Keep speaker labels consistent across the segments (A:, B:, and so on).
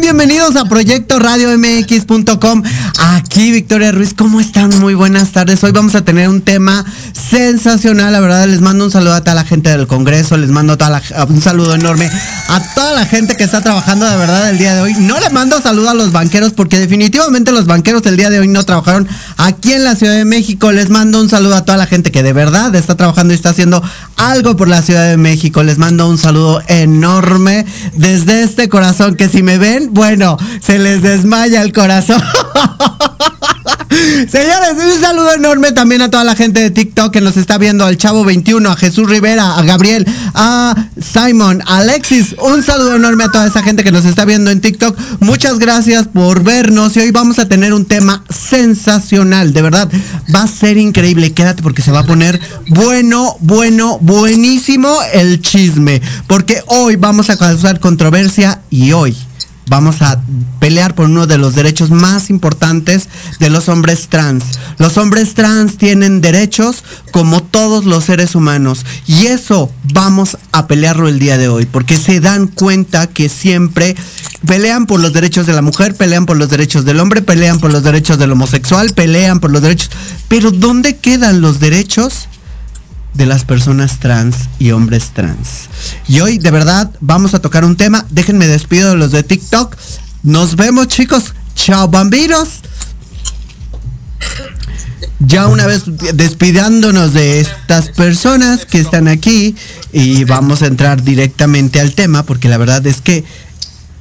A: Bienvenidos a Proyecto Radio MX.com. Aquí Victoria Ruiz, ¿cómo están? Muy buenas tardes. Hoy vamos a tener un tema sensacional, la verdad. Les mando un saludo a toda la gente del Congreso, les mando un saludo enorme a toda la gente que está trabajando de verdad el día de hoy. No le mando saludo a los banqueros porque definitivamente los banqueros el día de hoy no trabajaron aquí en la Ciudad de México. Les mando un saludo a toda la gente que de verdad está trabajando y está haciendo algo por la Ciudad de México. Les mando un saludo enorme desde este corazón que si me ven, bueno, se les desmaya el corazón. Señores, un saludo enorme también a toda la gente de TikTok que nos está viendo, al Chavo 21, a Jesús Rivera, a Gabriel, a Simon, a Alexis. Un saludo enorme a toda esa gente que nos está viendo en TikTok. Muchas gracias por vernos y hoy vamos a tener un tema sensacional, de verdad. Va a ser increíble, quédate porque se va a poner bueno, bueno, buenísimo el chisme. Porque hoy vamos a causar controversia y hoy vamos a pelear por uno de los derechos más importantes de los hombres trans. Los hombres trans tienen derechos como todos los seres humanos y eso vamos a pelearlo el día de hoy porque se dan cuenta que siempre pelean por los derechos de la mujer, pelean por los derechos del hombre, pelean por los derechos del homosexual, pelean por los derechos, pero ¿dónde quedan los derechos? De las personas trans y hombres trans. Y hoy de verdad vamos a tocar un tema. Déjenme despido de los de TikTok. Nos vemos chicos. Chao bambinos. Ya una vez despidiéndonos de estas personas que están aquí y vamos a entrar directamente al tema porque la verdad es que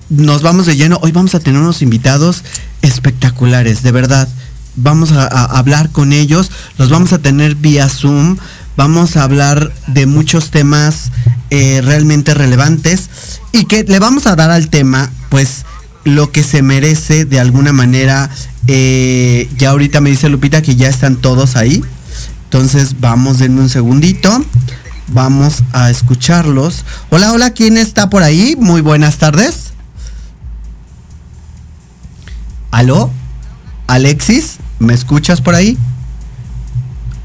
A: nos vamos de lleno. Hoy vamos a tener unos invitados espectaculares, de verdad. Vamos a, a hablar con ellos, los vamos a tener vía Zoom, vamos a hablar de muchos temas eh, realmente relevantes y que le vamos a dar al tema, pues, lo que se merece de alguna manera. Eh, ya ahorita me dice Lupita que ya están todos ahí. Entonces vamos, denme un segundito. Vamos a escucharlos. Hola, hola, ¿quién está por ahí? Muy buenas tardes. ¿Aló? ¿Alexis? ¿Me escuchas por ahí?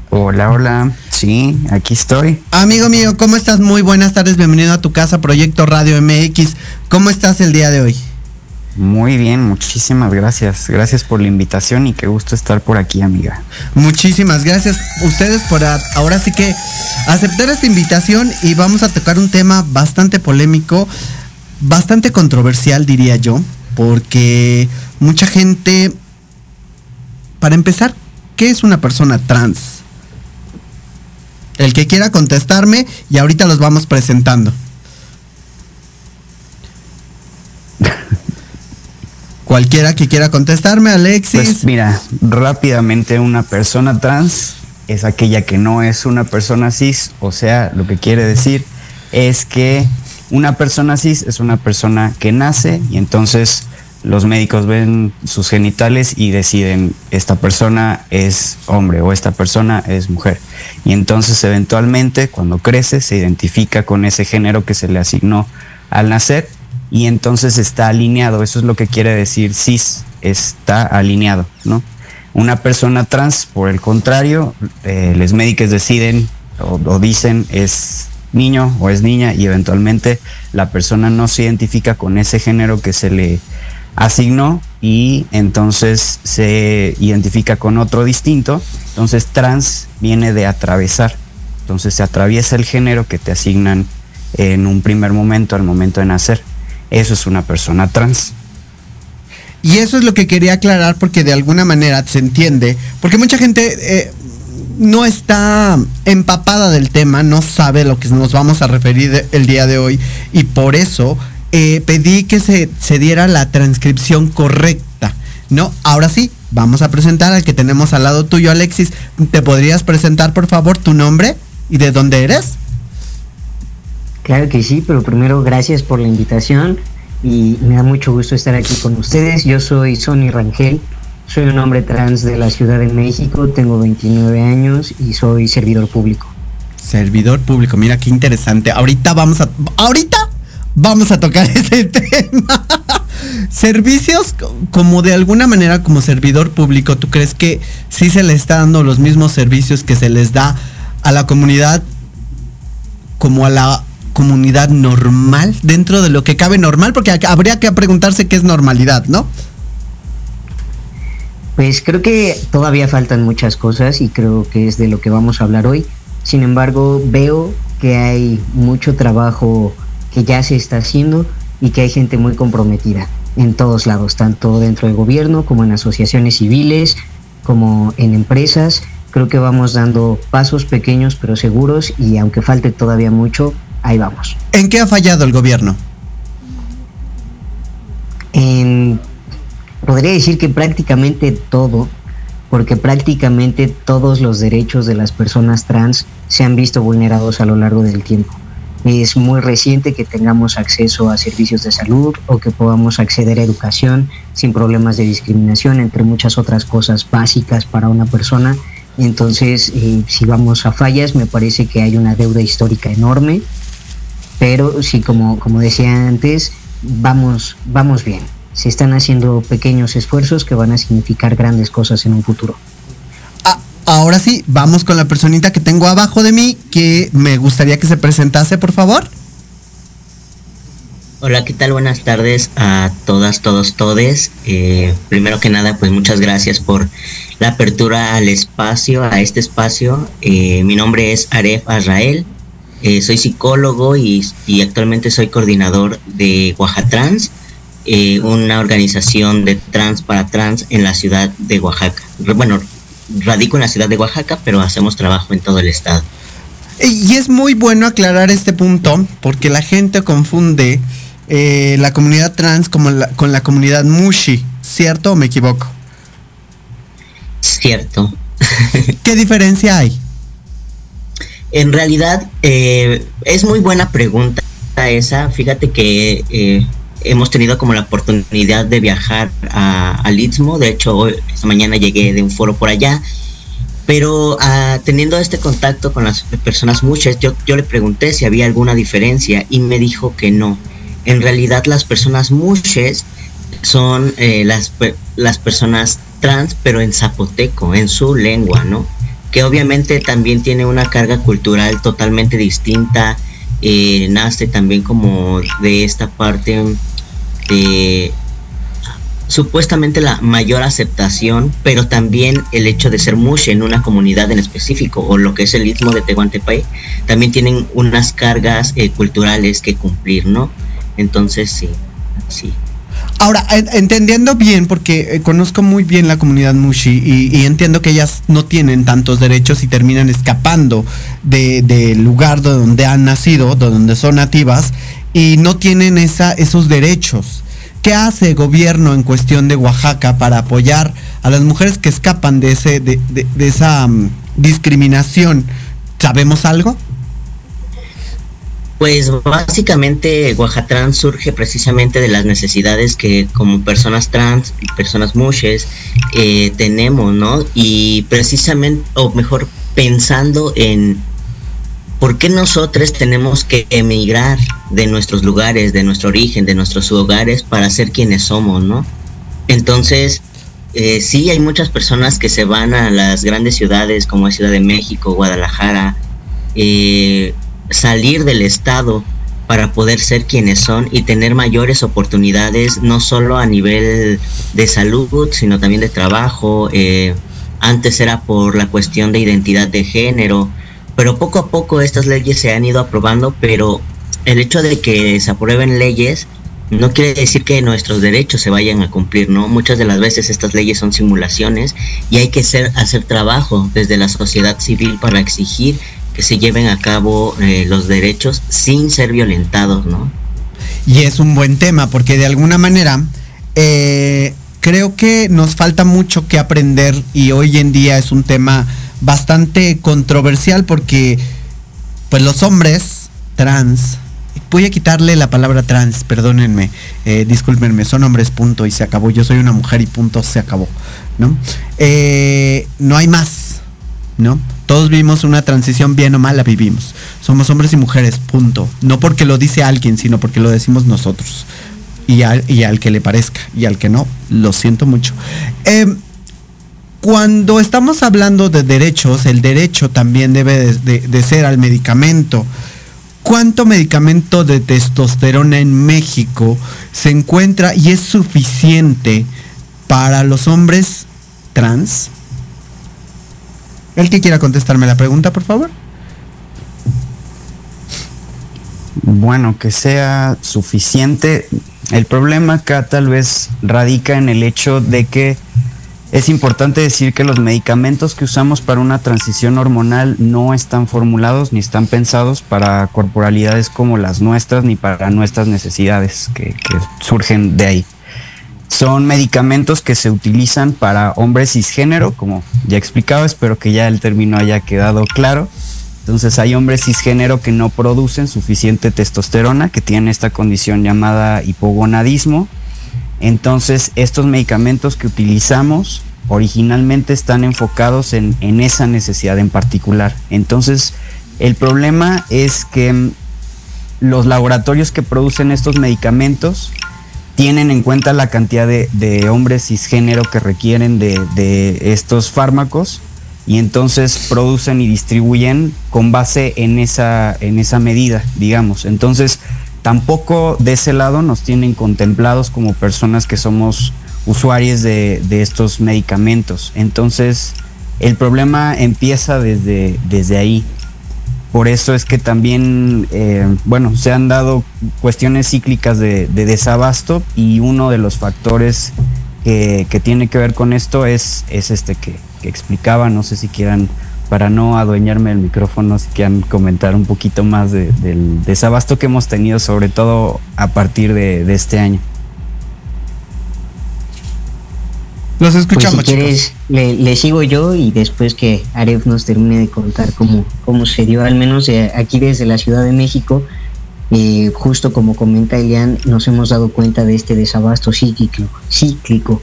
B: Hola, hola. Sí, aquí estoy.
A: Amigo mío, ¿cómo estás? Muy buenas tardes, bienvenido a tu casa, Proyecto Radio MX. ¿Cómo estás el día de hoy?
B: Muy bien, muchísimas gracias. Gracias por la invitación y qué gusto estar por aquí, amiga.
A: Muchísimas gracias a ustedes por ahora sí que aceptar esta invitación y vamos a tocar un tema bastante polémico, bastante controversial diría yo, porque mucha gente, para empezar, ¿qué es una persona trans? El que quiera contestarme y ahorita los vamos presentando. Cualquiera que quiera contestarme, Alexis.
B: Pues mira, rápidamente una persona trans es aquella que no es una persona cis, o sea, lo que quiere decir es que una persona cis es una persona que nace y entonces los médicos ven sus genitales y deciden esta persona es hombre o esta persona es mujer. Y entonces eventualmente cuando crece se identifica con ese género que se le asignó al nacer y entonces está alineado. Eso es lo que quiere decir cis, está alineado, ¿no? Una persona trans, por el contrario, eh, los médicos deciden o, o dicen es niño o es niña y eventualmente la persona no se identifica con ese género que se le asignó y entonces se identifica con otro distinto. Entonces trans viene de atravesar. Entonces se atraviesa el género que te asignan en un primer momento al momento de nacer. Eso es una persona trans.
A: Y eso es lo que quería aclarar porque de alguna manera se entiende, porque mucha gente, eh, no está empapada del tema, no sabe lo que nos vamos a referir el día de hoy y por eso eh, pedí que se, se diera la transcripción correcta. No, ahora sí, vamos a presentar al que tenemos al lado tuyo, Alexis. ¿Te podrías presentar, por favor, tu nombre y de dónde eres?
C: Claro que sí, pero primero gracias por la invitación y me da mucho gusto estar aquí con ustedes. Yo soy Sonny Rangel, soy un hombre trans de la Ciudad de México, tengo 29 años y soy servidor público.
A: Servidor público, mira qué interesante. Ahorita vamos a ahorita vamos a tocar ese tema. Servicios como de alguna manera como servidor público, ¿tú crees que sí se le está dando los mismos servicios que se les da a la comunidad como a la comunidad normal, dentro de lo que cabe normal, porque habría que preguntarse qué es normalidad, ¿no?
C: Pues creo que todavía faltan muchas cosas y creo que es de lo que vamos a hablar hoy. Sin embargo, veo que hay mucho trabajo que ya se está haciendo y que hay gente muy comprometida en todos lados, tanto dentro del gobierno como en asociaciones civiles, como en empresas. Creo que vamos dando pasos pequeños pero seguros y aunque falte todavía mucho, ahí vamos.
A: ¿En qué ha fallado el gobierno?
C: En, podría decir que prácticamente todo, porque prácticamente todos los derechos de las personas trans se han visto vulnerados a lo largo del tiempo. Es muy reciente que tengamos acceso a servicios de salud o que podamos acceder a educación sin problemas de discriminación, entre muchas otras cosas básicas para una persona. Entonces, eh, si vamos a fallas, me parece que hay una deuda histórica enorme pero sí, como, como decía antes, vamos, vamos bien. Se están haciendo pequeños esfuerzos que van a significar grandes cosas en un futuro.
A: Ah, ahora sí, vamos con la personita que tengo abajo de mí, que me gustaría que se presentase, por favor.
D: Hola, ¿qué tal? Buenas tardes a todas, todos, todes. Eh, primero que nada, pues muchas gracias por la apertura al espacio, a este espacio. Eh, mi nombre es Aref Azrael, eh, soy psicólogo y, actualmente soy coordinador de Oaxatrans, eh, una organización de trans para trans en la ciudad de Oaxaca. Bueno, radico en la ciudad de Oaxaca, pero hacemos trabajo en todo el estado.
A: Y es muy bueno aclarar este punto porque la gente confunde eh, la comunidad trans como con la comunidad mushi, ¿cierto o me equivoco?
D: Cierto.
A: ¿Qué diferencia hay?
D: En realidad, eh, es muy buena pregunta esa. Fíjate que eh, hemos tenido como la oportunidad de viajar a, al Istmo. De hecho, esta mañana llegué de un foro por allá. Pero ah, teniendo este contacto con las personas muchas, yo, yo le pregunté si había alguna diferencia y me dijo que no. En realidad las personas muchas son eh, las, las personas trans, pero en zapoteco, en su lengua, ¿no? que obviamente también tiene una carga cultural totalmente distinta, eh, nace también como de esta parte de supuestamente la mayor aceptación, pero también el hecho de ser mush en una comunidad en específico, o lo que es el istmo de Tehuantepec, también tienen unas cargas eh, culturales que cumplir, ¿no? Entonces, sí, sí.
A: Ahora, entendiendo bien, porque eh, conozco muy bien la comunidad Mushi y, entiendo que ellas no tienen tantos derechos y terminan escapando del lugar donde han nacido, donde son nativas, y no tienen esa, esos derechos. ¿Qué hace el gobierno en cuestión de Oaxaca para apoyar a las mujeres que escapan de, ese, de, esa mm, discriminación? ¿Sabemos algo?
D: Pues básicamente Oaxatrans surge precisamente de las necesidades que como personas trans y personas mushes eh, tenemos, ¿no? Y precisamente, o mejor, pensando en por qué nosotros tenemos que emigrar de nuestros lugares, de nuestro origen, de nuestros hogares para ser quienes somos, ¿no? Entonces, eh, sí hay muchas personas que se van a las grandes ciudades como Ciudad de México, Guadalajara, eh, salir del Estado para poder ser quienes son y tener mayores oportunidades, no solo a nivel de salud, sino también de trabajo. Eh, antes era por la cuestión de identidad de género, pero poco a poco estas leyes se han ido aprobando, pero el hecho de que se aprueben leyes no quiere decir que nuestros derechos se vayan a cumplir, ¿no? Muchas de las veces estas leyes son simulaciones y hay que hacer, hacer trabajo desde la sociedad civil para exigir que se lleven a cabo eh, los derechos sin ser violentados, ¿no?
A: Y es un buen tema porque de alguna manera eh, creo que nos falta mucho que aprender y hoy en día es un tema bastante controversial porque pues los hombres trans voy a quitarle la palabra trans, perdónenme, eh, discúlpenme, son hombres, punto, y se acabó. Yo soy una mujer y punto, se acabó, ¿no? Eh, no hay más, ¿no? Todos vivimos una transición bien o mal, vivimos. Somos hombres y mujeres, punto. No porque lo dice alguien, sino porque lo decimos nosotros. Y al, y al que le parezca, y al que no, lo siento mucho. Eh, cuando estamos hablando de derechos, el derecho también debe de, ser al medicamento cuánto medicamento de testosterona en México se encuentra y es suficiente para los hombres trans? El que quiera contestarme la pregunta, por favor.
B: Bueno, que sea suficiente. El problema acá tal vez radica en el hecho de que es importante decir que los medicamentos que usamos para una transición hormonal no están formulados ni están pensados para corporalidades como las nuestras ni para nuestras necesidades que, surgen de ahí. Son medicamentos que se utilizan para hombres cisgénero, como ya he explicado, espero que ya el término haya quedado claro. Entonces hay hombres cisgénero que no producen suficiente testosterona, que tienen esta condición llamada hipogonadismo, entonces, estos medicamentos que utilizamos originalmente están enfocados en, esa necesidad en particular. Entonces, el problema es que mm, los laboratorios que producen estos medicamentos tienen en cuenta la cantidad de, hombres cisgénero que requieren de, de, estos fármacos y entonces producen y distribuyen con base en esa, en esa medida, digamos. Entonces, tampoco de ese lado nos tienen contemplados como personas que somos usuarios de, estos medicamentos. Entonces, el problema empieza desde, desde ahí. Por eso es que también, eh, bueno, se han dado cuestiones cíclicas de, desabasto y uno de los factores que, tiene que ver con esto es, es este que, que explicaba, no sé si quieran para no adueñarme del micrófono, si quieren comentar un poquito más del desabasto que hemos tenido, sobre todo a partir de, este año.
A: Los escuchamos.
C: Pues si quieres, le, sigo yo y después que Aref nos termine de contar cómo, cómo se dio, al menos eh, aquí desde la Ciudad de México, eh, justo como comenta Elian, nos hemos dado cuenta de este desabasto cíclico. cíclico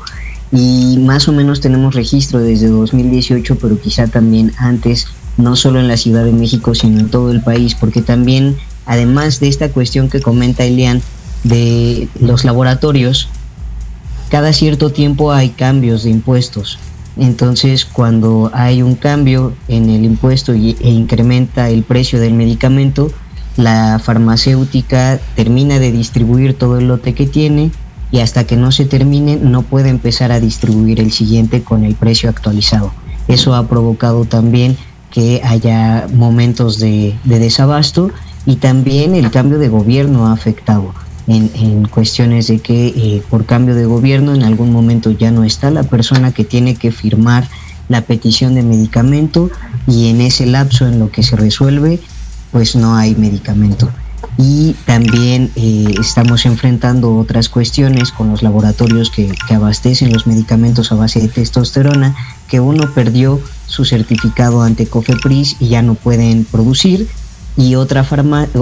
C: y más o menos tenemos registro desde 2018, pero quizá también antes, no solo en la Ciudad de México, sino en todo el país, porque también, además de esta cuestión que comenta Elian de los laboratorios, cada cierto tiempo hay cambios de impuestos. Entonces, cuando hay un cambio en el impuesto e incrementa el precio del medicamento, la farmacéutica termina de distribuir todo el lote que tiene, y hasta que no se termine no puede empezar a distribuir el siguiente con el precio actualizado. Eso ha provocado también que haya momentos de, desabasto y también el cambio de gobierno ha afectado en, cuestiones de que eh, por cambio de gobierno en algún momento ya no está la persona que tiene que firmar la petición de medicamento y en ese lapso en lo que se resuelve pues no hay medicamento y también eh, estamos enfrentando otras cuestiones con los laboratorios que, abastecen los medicamentos a base de testosterona, que uno perdió su certificado ante COFEPRIS y ya no pueden producir, y otra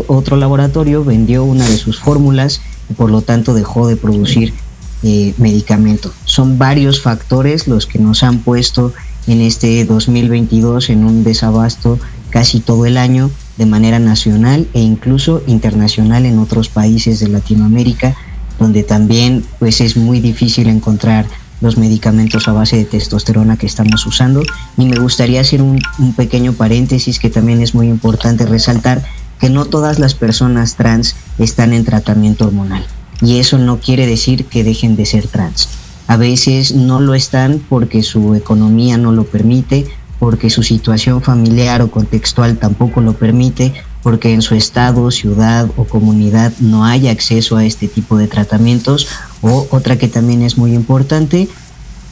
C: otro laboratorio vendió una de sus fórmulas y por lo tanto dejó de producir eh, medicamento. Son varios factores los que nos han puesto en este 2022 en un desabasto casi todo el año de manera nacional e incluso internacional en otros países de Latinoamérica, donde también pues es muy difícil encontrar los medicamentos a base de testosterona que estamos usando. Y me gustaría hacer un, un pequeño paréntesis que también es muy importante resaltar que no todas las personas trans están en tratamiento hormonal. Y eso no quiere decir que dejen de ser trans. A veces no lo están porque su economía no lo permite porque su situación familiar o contextual tampoco lo permite, porque en su estado, ciudad o comunidad no haya acceso a este tipo de tratamientos o otra que también es muy importante,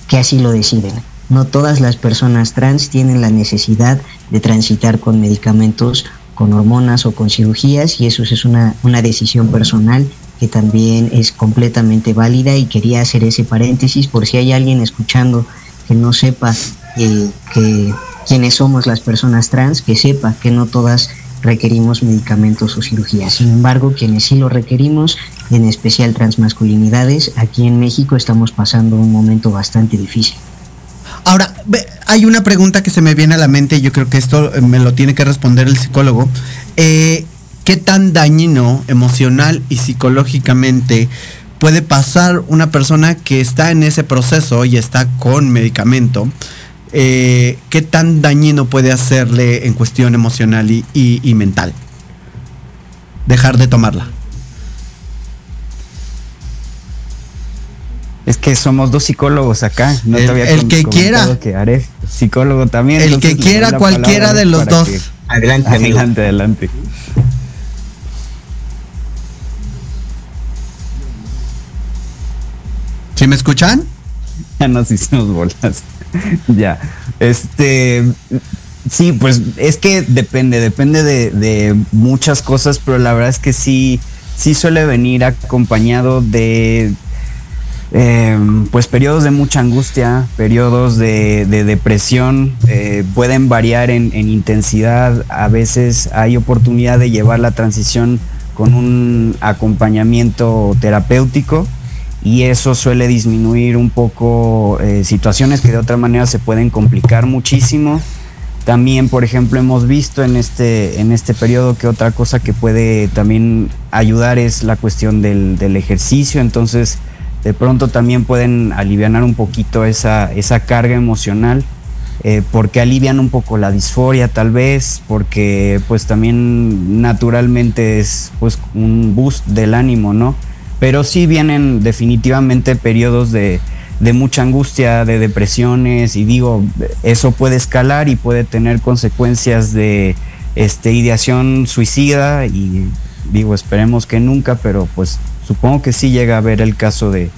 C: que así lo deciden. No todas las personas trans tienen la necesidad de transitar con medicamentos, con hormonas o con cirugías y eso es una, una decisión personal que también es completamente válida y quería hacer ese paréntesis por si hay alguien escuchando que no sepa que quiénes somos las personas trans, que sepa que no todas requerimos medicamentos o cirugías. Sin embargo, quienes sí lo requerimos, en especial transmasculinidades, aquí en México estamos pasando un momento bastante difícil.
A: Ahora, hay una pregunta que se me viene a la mente y yo creo que esto eh, me lo tiene que responder el psicólogo. Eh, ¿Qué tan dañino emocional y psicológicamente puede pasar una persona que está en ese proceso y está con medicamento? Eh, ¿Qué tan dañino puede hacerle en cuestión emocional y mental? Dejar de tomarla.
B: Es que somos dos psicólogos acá.
A: No el, el que quiera.
B: Que haré psicólogo también.
A: El que quiera cualquiera de los dos.
D: Adelante,
B: adelante, adelante.
A: ¿Sí me escuchan?
B: Ya nos hicimos bolas. ya. Este. Sí, pues es que depende, depende de, de, muchas cosas, pero la verdad es que sí, sí suele venir acompañado de eh, pues periodos de mucha angustia, periodos de, depresión, eh, pueden variar en, intensidad, a veces hay oportunidad de llevar la transición con un acompañamiento terapéutico y eso suele disminuir un poco eh, situaciones que de otra manera se pueden complicar muchísimo. También, por ejemplo, hemos visto en este, en este periodo que otra cosa que puede también ayudar es la cuestión del, ejercicio, entonces de pronto también pueden aliviar un poquito esa, esa carga emocional, eh, porque alivian un poco la disforia tal vez, porque pues también naturalmente es pues un boost del ánimo, ¿no? Pero sí vienen definitivamente periodos de, de mucha angustia, de depresiones, y digo, eso puede escalar y puede tener consecuencias de este, ideación suicida, y digo, esperemos que nunca, pero pues supongo que sí llega a haber el caso de,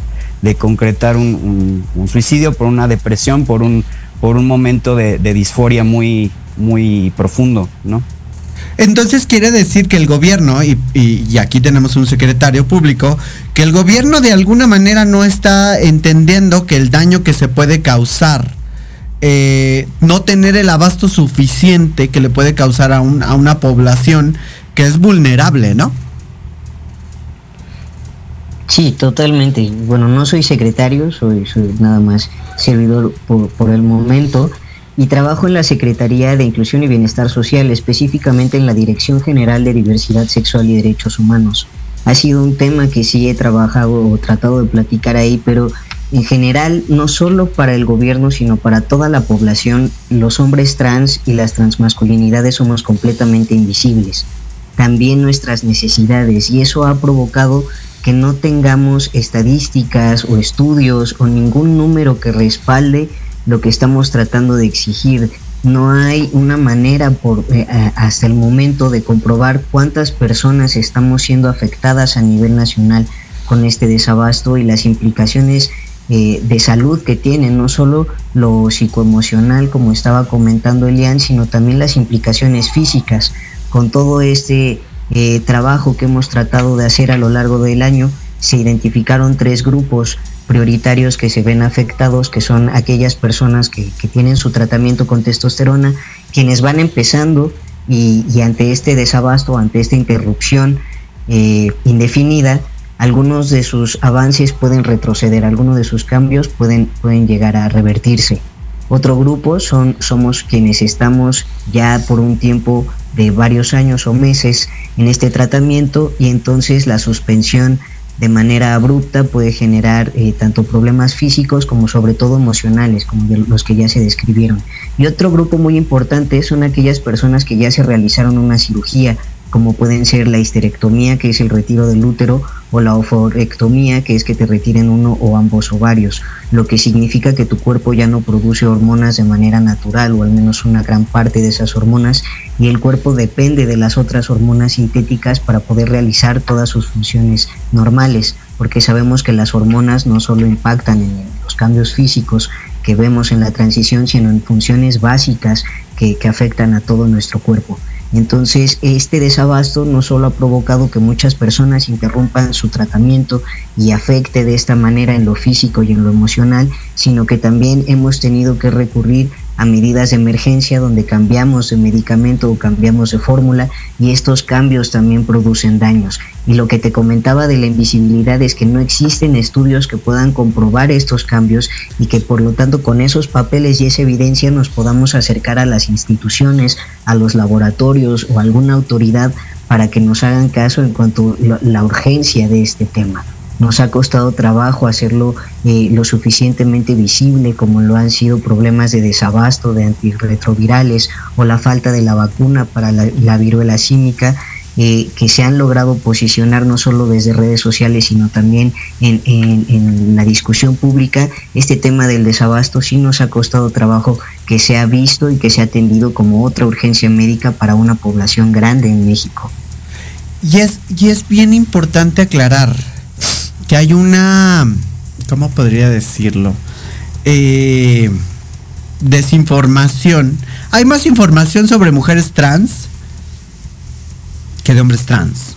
B: concretar un, suicidio por una depresión, por un, por un momento de, disforia muy, muy profundo, ¿no?
A: Entonces quiere decir que el gobierno, y, y, aquí tenemos un secretario público, que el gobierno de alguna manera no está entendiendo que el daño que se puede causar, eh, no tener el abasto suficiente que le puede causar a, a una población que es vulnerable, ¿no?
C: Sí, totalmente. Bueno, no soy secretario, soy, soy nada más servidor por, el momento y trabajo en la Secretaría de Inclusión y Bienestar Social, específicamente en la Dirección General de Diversidad Sexual y Derechos Humanos. Ha sido un tema que sí he trabajado o tratado de platicar ahí, pero en general, no solo para el gobierno, sino para toda la población, los hombres trans y las transmasculinidades somos completamente invisibles. También nuestras necesidades y eso ha provocado que no tengamos estadísticas o estudios o ningún número que respalde lo que estamos tratando de exigir. No hay una manera por, eh, hasta el momento de comprobar cuántas personas estamos siendo afectadas a nivel nacional con este desabasto y las implicaciones eh, de salud que tiene, no solo lo psicoemocional como estaba comentando Elian, sino también las implicaciones físicas con todo este eh, trabajo que hemos tratado de hacer a lo largo del año, se identificaron tres grupos prioritarios que se ven afectados, que son aquellas personas que, tienen su tratamiento con testosterona, quienes van empezando y, ante este desabasto, ante esta interrupción eh, indefinida, algunos de sus avances pueden retroceder, algunos de sus cambios pueden, pueden llegar a revertirse. Otro grupo son, somos quienes estamos ya por un tiempo de varios años o meses en este tratamiento y entonces la suspensión de manera abrupta puede generar eh, tanto problemas físicos como sobre todo emocionales, como los que ya se describieron. Y otro grupo muy importante son aquellas personas que ya se realizaron una cirugía, como pueden ser la histerectomía, que es el retiro del útero, o la oforectomía, que es que te retiren uno o ambos ovarios, lo que significa que tu cuerpo ya no produce hormonas de manera natural o al menos una gran parte de esas hormonas y el cuerpo depende de las otras hormonas sintéticas para poder realizar todas sus funciones normales, porque sabemos que las hormonas no solo impactan en los cambios físicos que vemos en la transición, sino en funciones básicas que, que afectan a todo nuestro cuerpo. Entonces, este desabasto no solo ha provocado que muchas personas interrumpan su tratamiento y afecte de esta manera en lo físico y en lo emocional, sino que también hemos tenido que recurrir a medidas de emergencia donde cambiamos de medicamento o cambiamos de fórmula y estos cambios también producen daños. Y lo que te comentaba de la invisibilidad es que no existen estudios que puedan comprobar estos cambios y que por lo tanto con esos papeles y esa evidencia nos podamos acercar a las instituciones, a los laboratorios o a alguna autoridad para que nos hagan caso en cuanto a la urgencia de este tema. Nos ha costado trabajo hacerlo eh, lo suficientemente visible como lo han sido problemas de desabasto de antirretrovirales o la falta de la vacuna para la, viruela símica. Eh, que se han logrado posicionar no solo desde redes sociales, sino también en, en, la discusión pública, este tema del desabasto sí nos ha costado trabajo que se ha visto y que se ha atendido como otra urgencia médica para una población grande en México.
A: Y es, y es bien importante aclarar, que hay una, ¿cómo podría decirlo? Eh, desinformación. Hay más información sobre mujeres trans que de hombres trans.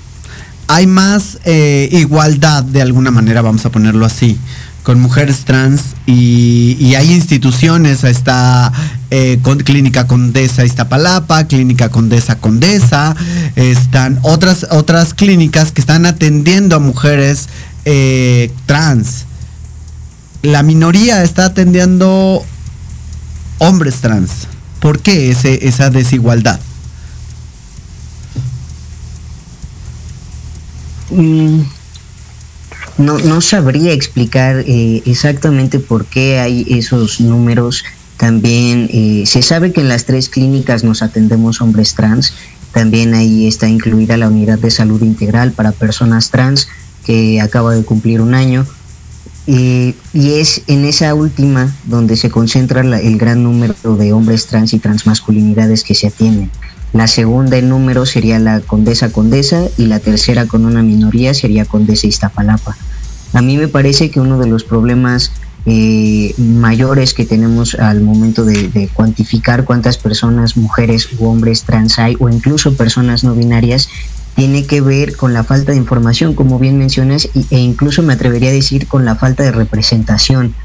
A: Hay más eh, igualdad, de alguna manera, vamos a ponerlo así, con mujeres trans y, hay instituciones, está eh, con, Clínica Condesa Iztapalapa, Clínica Condesa Condesa, están otras, otras clínicas que están atendiendo a mujeres eh, trans. La minoría está atendiendo hombres trans. ¿Por qué ese, esa desigualdad?
C: Mm, no, no, sabría explicar eh, exactamente por qué hay esos números. También eh, se sabe que en las tres clínicas nos atendemos hombres trans. También ahí está incluida la unidad de salud integral para personas trans que acaba de cumplir un año. y es en esa última donde se concentra el gran número de hombres trans y transmasculinidades que se atienden. La segunda en número sería la Condesa Condesa y la tercera con una minoría sería Condesa Iztapalapa. A mí me parece que uno de los problemas eh, mayores que tenemos al momento de, cuantificar cuántas personas, mujeres u hombres trans hay o incluso personas no binarias tiene que ver con la falta de información, como bien mencionas, e incluso me atrevería a decir con la falta de representación.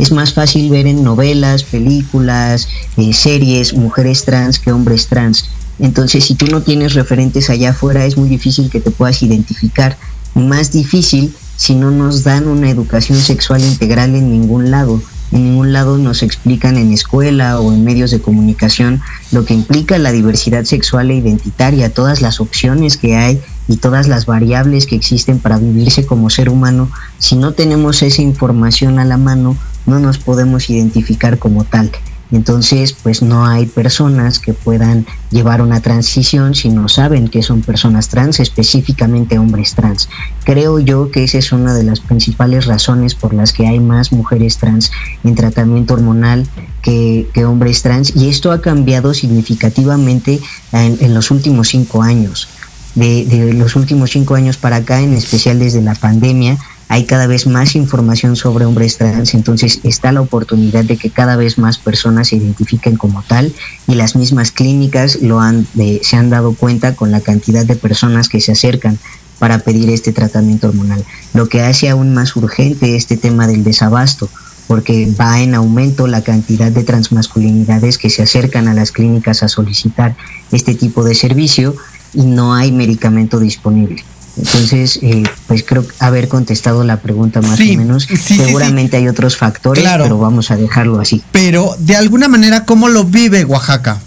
C: Es más fácil ver en novelas, películas, eh, series, mujeres trans que hombres trans. Entonces, si tú no tienes referentes allá afuera, es muy difícil que te puedas identificar. Más difícil si no nos dan una educación sexual integral en ningún lado en ningún lado nos explican en escuela o en medios de comunicación lo que implica la diversidad sexual e identitaria, todas las opciones que hay y todas las variables que existen para vivirse como ser humano. Si no tenemos esa información a la mano, no nos podemos identificar como tal. Entonces, pues no hay personas que puedan llevar una transición si no saben que son personas trans, específicamente hombres trans. Creo yo que esa es una de las principales razones por las que hay más mujeres trans en tratamiento hormonal que, hombres trans y esto ha cambiado significativamente en, los últimos cinco años. De, los últimos cinco años para acá, en especial desde la pandemia, hay cada vez más información sobre hombres trans, entonces está la oportunidad de que cada vez más personas se identifiquen como tal y las mismas clínicas lo han, se han dado cuenta con la cantidad de personas que se acercan para pedir este tratamiento hormonal, lo que hace aún más urgente este tema del desabasto, porque va en aumento la cantidad de transmasculinidades que se acercan a las clínicas a solicitar este tipo de servicio y no hay medicamento disponible. Entonces, eh, pues creo haber contestado la pregunta más o menos. Seguramente hay otros factores, pero vamos a dejarlo así.
A: Pero, de alguna manera, ¿cómo lo vive Oaxaca?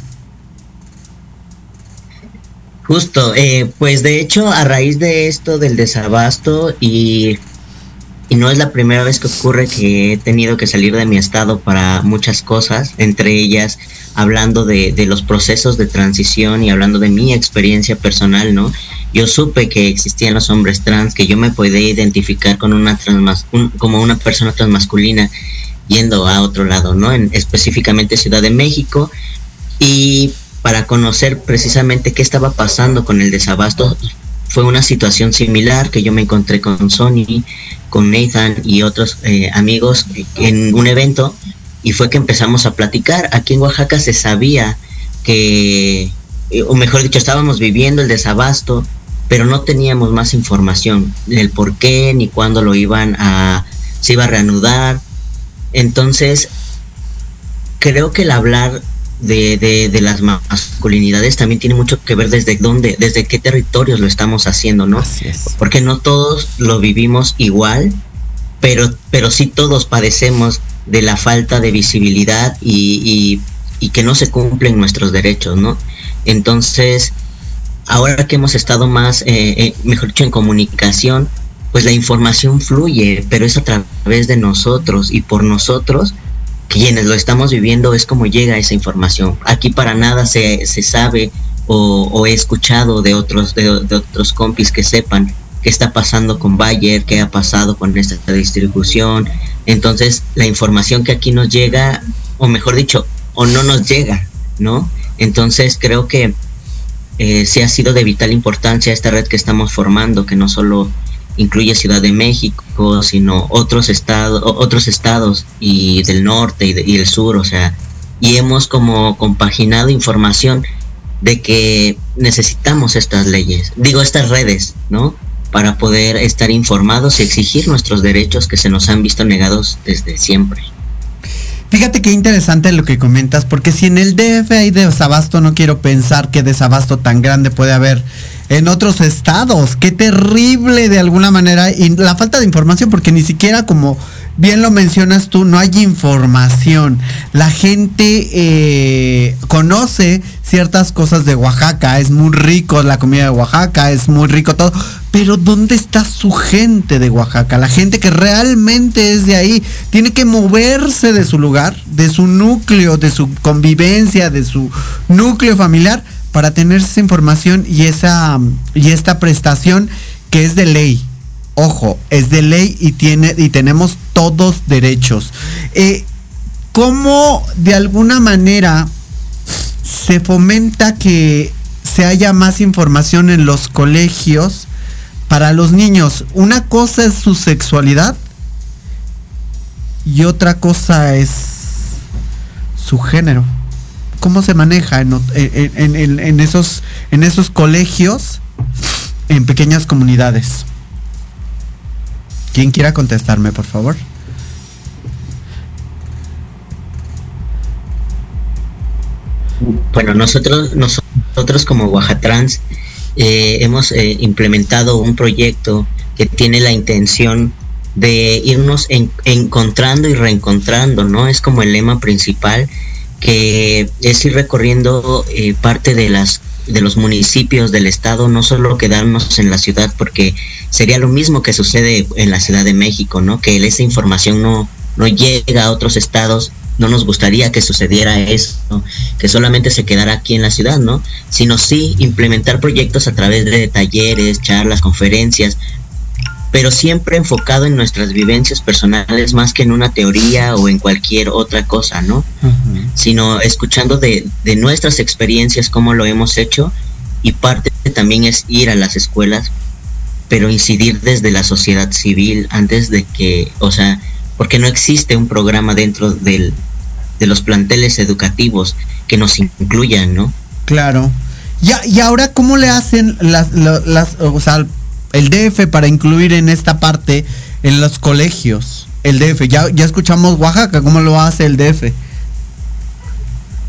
D: Justo, eh, pues de hecho, a raíz de esto del desabasto y, y no es la primera vez que ocurre que he tenido que salir de mi estado para muchas cosas, entre ellas hablando de, los procesos de transición y hablando de mi experiencia personal, ¿no? Yo supe que existían los hombres trans, que yo me podía identificar con una trans, como una persona transmasculina yendo a otro lado, ¿no? En, específicamente Ciudad de México. Y para conocer precisamente qué estaba pasando con el desabasto, fue una situación similar que yo me encontré con Sony, con Nathan y otros eh, amigos en un evento y fue que empezamos a platicar. Aquí en Oaxaca se sabía que, eh, o mejor dicho, estábamos viviendo el desabasto, pero no teníamos más información, el por qué ni cuándo lo iban a, se iba a reanudar. Entonces, creo que el hablar de, de, las masculinidades también tiene mucho que ver desde dónde, desde qué territorios lo estamos haciendo, ¿no? Porque no todos lo vivimos igual, pero, pero sí todos padecemos de la falta de visibilidad y, y, que no se cumplen nuestros derechos, ¿no? Entonces, ahora que hemos estado más, eh, eh, mejor dicho, en comunicación, pues la información fluye, pero es a través de nosotros y por nosotros, quienes lo estamos viviendo, es como llega esa información. Aquí para nada se, se sabe o, he escuchado de otros, de, de, otros compis que sepan qué está pasando con Bayer, qué ha pasado con esta distribución, entonces, la información que aquí nos llega, o mejor dicho, o no nos llega, ¿no? Entonces, creo que eh, sí ha sido de vital importancia esta red que estamos formando, que no solo incluye Ciudad de México, sino otros estados, otros estados y del norte y, y del sur, o sea, y hemos como compaginado información de que necesitamos estas leyes, digo estas redes, ¿no? para poder estar informados y exigir nuestros derechos que se nos han visto negados desde siempre.
A: Fíjate qué interesante lo que comentas, porque si en el DF hay desabasto, no quiero pensar qué desabasto tan grande puede haber en otros estados. Qué terrible de alguna manera. Y la falta de información, porque ni siquiera como bien lo mencionas tú, no hay información. La gente eh, conoce ciertas cosas de Oaxaca, es muy rico la comida de Oaxaca, es muy rico todo, pero ¿dónde está su gente de Oaxaca? La gente que realmente es de ahí, tiene que moverse de su lugar, de su núcleo, de su convivencia, de su núcleo familiar, para tener esa información y, esa, y esta prestación que es de ley ojo, es de ley y, tiene, y tenemos todos derechos. Eh, ¿Cómo de alguna manera se fomenta que se haya más información en los colegios para los niños? Una cosa es su sexualidad y otra cosa es su género. ¿Cómo se maneja en, en esos, en esos colegios en pequeñas comunidades? ¿Quién quiera contestarme, por favor?
D: Bueno, nosotros, nosotros como Oaxatrans eh, hemos eh, implementado un proyecto que tiene la intención de irnos encontrando y reencontrando, ¿no? Es como el lema principal que es ir recorriendo eh, parte de las de los municipios del estado, no solo quedarnos en la ciudad, porque sería lo mismo que sucede en la Ciudad de México, ¿no? Que esa información no, no llega a otros estados, no nos gustaría que sucediera eso, que solamente se quedara aquí en la ciudad, ¿no? Sino sí implementar proyectos a través de talleres, charlas, conferencias, pero siempre enfocado en nuestras vivencias personales más que en una teoría o en cualquier otra cosa, ¿no? Sino escuchando de, de, nuestras experiencias, cómo lo hemos hecho, y parte también es ir a las escuelas, pero incidir desde la sociedad civil antes de que, o sea, porque no existe un programa dentro del, de los planteles educativos que nos incluyan, ¿no?
A: Claro. Y, y ahora, ¿cómo le hacen las, las, las o sea, el DF para incluir en esta parte en los colegios. El DF, ya, ya escuchamos Oaxaca, ¿cómo lo hace el DF?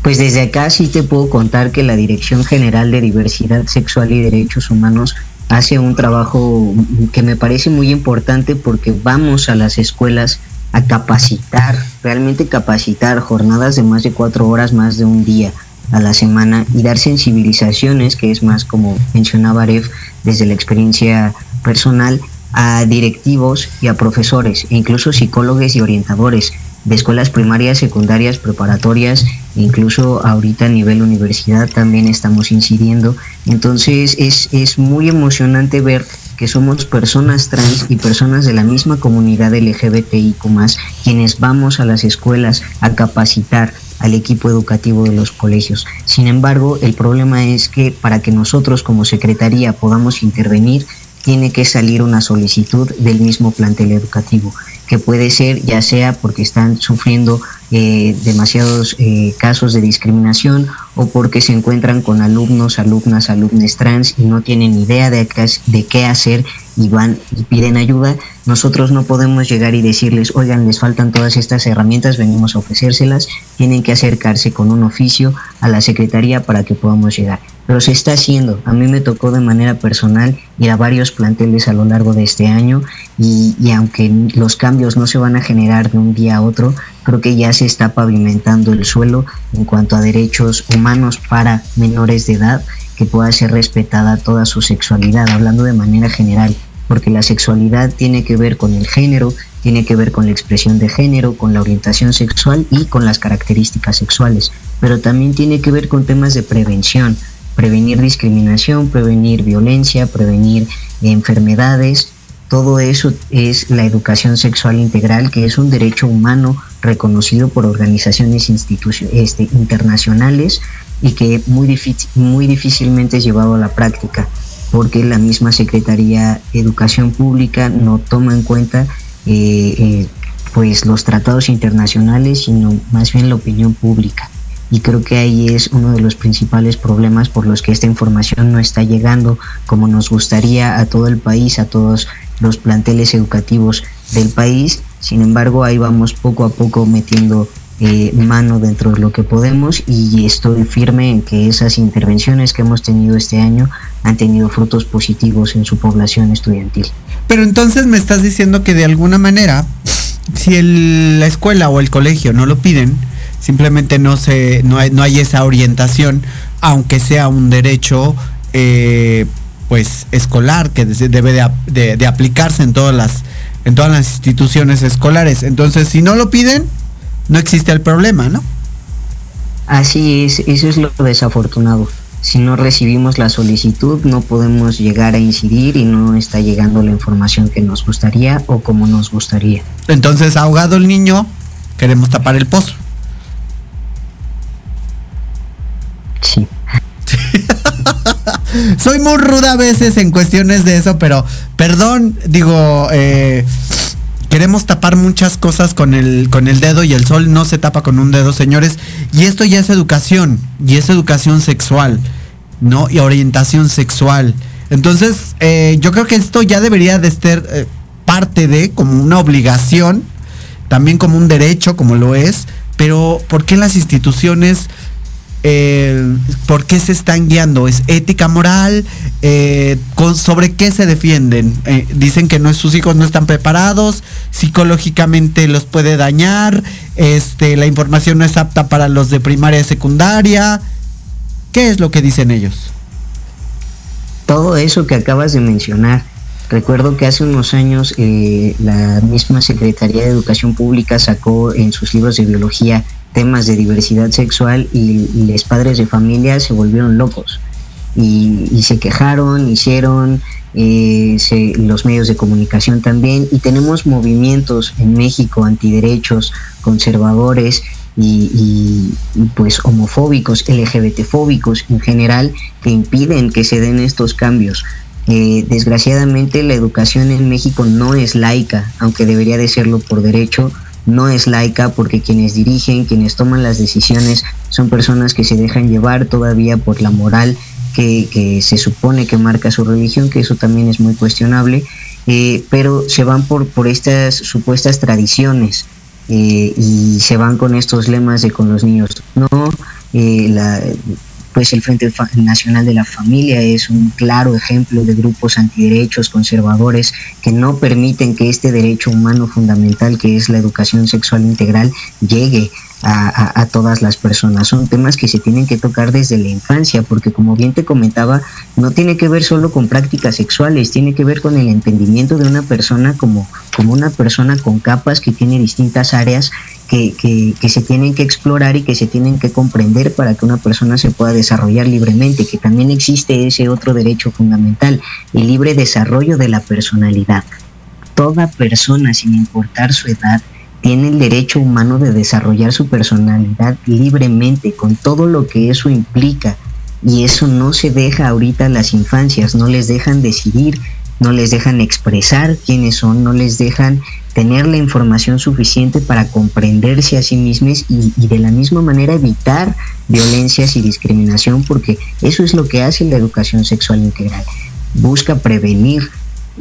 C: Pues desde acá sí te puedo contar que la Dirección General de Diversidad Sexual y Derechos Humanos hace un trabajo que me parece muy importante porque vamos a las escuelas a capacitar, realmente capacitar jornadas de más de cuatro horas, más de un día a la semana y dar sensibilizaciones, que es más como mencionaba Aref, desde la experiencia personal, a directivos y a profesores, e incluso psicólogos y orientadores de escuelas primarias, secundarias, preparatorias, e incluso ahorita a nivel universidad también estamos incidiendo. Entonces es, es muy emocionante ver que somos personas trans y personas de la misma comunidad LGBTIQ quienes vamos a las escuelas a capacitar al equipo educativo de los colegios. Sin embargo, el problema es que para que nosotros como Secretaría podamos intervenir, tiene que salir una solicitud del mismo plantel educativo, que puede ser ya sea porque están sufriendo eh, demasiados eh, casos de discriminación o porque se encuentran con alumnos, alumnas, alumnes trans y no tienen idea de, de qué hacer y van y piden ayuda, nosotros no podemos llegar y decirles, oigan, les faltan todas estas herramientas, venimos a ofrecérselas, tienen que acercarse con un oficio a la Secretaría para que podamos llegar pero se está haciendo. A mí me tocó de manera personal ir a varios planteles a lo largo de este año y, aunque los cambios no se van a generar de un día a otro, creo que ya se está pavimentando el suelo en cuanto a derechos humanos para menores de edad, que pueda ser respetada toda su sexualidad, hablando de manera general, porque la sexualidad tiene que ver con el género, tiene que ver con la expresión de género, con la orientación sexual y con las características sexuales, pero también tiene que ver con temas de prevención, prevenir discriminación, prevenir violencia, prevenir enfermedades. Todo eso es la educación sexual integral, que es un derecho humano reconocido por organizaciones este, internacionales y que muy, muy difícilmente es llevado a la práctica, porque la misma Secretaría de Educación Pública no toma en cuenta eh, eh, pues los tratados internacionales, sino más bien la opinión pública y creo que ahí es uno de los principales problemas por los que esta información no está llegando como nos gustaría a todo el país, a todos los planteles educativos del país. Sin embargo, ahí vamos poco a poco metiendo eh, mano dentro de lo que podemos y estoy firme en que esas intervenciones que hemos tenido este año han tenido frutos positivos en su población estudiantil.
A: Pero entonces me estás diciendo que de alguna manera, si la escuela o el colegio no lo piden, simplemente no se no hay, no hay esa orientación aunque sea un derecho eh, pues escolar que debe de, aplicarse en todas las en todas las instituciones escolares entonces si no lo piden no existe el problema no
C: así es eso es lo desafortunado. Si no recibimos la solicitud no podemos llegar a incidir y no está llegando la información que nos gustaría o como nos gustaría.
A: Entonces ahogado el niño queremos tapar el pozo. Soy muy ruda a veces en cuestiones de eso, pero perdón, digo, eh, queremos tapar muchas cosas con el, con el dedo y el sol no se tapa con un dedo, señores. Y esto ya es educación, y es educación sexual, ¿no? Y orientación sexual. Entonces, eh, yo creo que esto ya debería de ser eh, parte de, como una obligación, también como un derecho, como lo es, pero ¿por qué las instituciones eh, por qué se están guiando, es ética moral, eh, sobre qué se defienden. Eh, dicen que no, sus hijos no están preparados, psicológicamente los puede dañar, este, la información no es apta para los de primaria y secundaria. ¿Qué es lo que dicen ellos?
C: Todo eso que acabas de mencionar. Recuerdo que hace unos años la misma Secretaría de Educación Pública sacó en sus libros de biología temas de diversidad sexual y, los padres de familia se volvieron locos y, se quejaron, hicieron eh, los medios de comunicación también y tenemos movimientos en México antiderechos, conservadores y, pues homofóbicos, LGBTfóbicos en general que impiden que se den estos cambios. Eh, desgraciadamente la educación en México no es laica, aunque debería de serlo por derecho no es laica porque quienes dirigen, quienes toman las decisiones son personas que se dejan llevar todavía por la moral que, se supone que marca su religión, que eso también es muy cuestionable, eh, pero se van por, por estas supuestas tradiciones eh, y se van con estos lemas de con los niños. No, eh, la, pues el Frente Nacional de la Familia es un claro ejemplo de grupos antiderechos conservadores que no permiten que este derecho humano fundamental que es la educación sexual integral llegue a, todas las personas. Son temas que se tienen que tocar desde la infancia, porque como bien te comentaba, no tiene que ver solo con prácticas sexuales, tiene que ver con el entendimiento de una persona como, como una persona con capas que tiene distintas áreas que, que, se tienen que explorar y que se tienen que comprender para que una persona se pueda desarrollar libremente, que también existe ese otro derecho fundamental, el libre desarrollo de la personalidad. Toda persona, sin importar su edad, tiene el derecho humano de desarrollar su personalidad libremente, con todo lo que eso implica. Y eso no se deja ahorita a las infancias, no les dejan decidir, no les dejan expresar quiénes son, no les dejan tener la información suficiente para comprenderse a sí mismos y, de la misma manera evitar violencias y discriminación, porque eso es lo que hace la educación sexual integral. Busca prevenir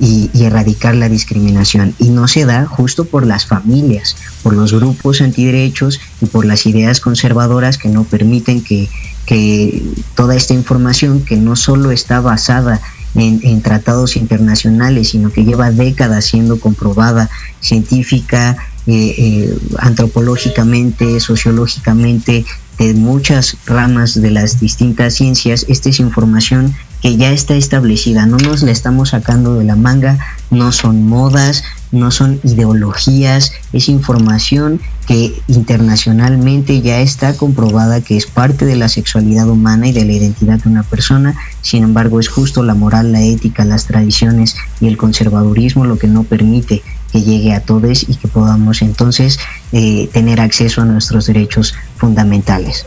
C: y, erradicar la discriminación. Y no se da justo por las familias, por los grupos antiderechos y por las ideas conservadoras que no permiten que, que toda esta información, que no solo está basada en, tratados internacionales, sino que lleva décadas siendo comprobada científica, eh, eh, antropológicamente, sociológicamente, de muchas ramas de las distintas ciencias. Esta es información que ya está establecida, no nos la estamos sacando de la manga, no son modas, no son ideologías, es información que internacionalmente ya está comprobada que es parte de la sexualidad humana y de la identidad de una persona, sin embargo es justo la moral, la ética, las tradiciones y el conservadurismo lo que no permite que llegue a todos y que podamos entonces eh, tener acceso a nuestros derechos fundamentales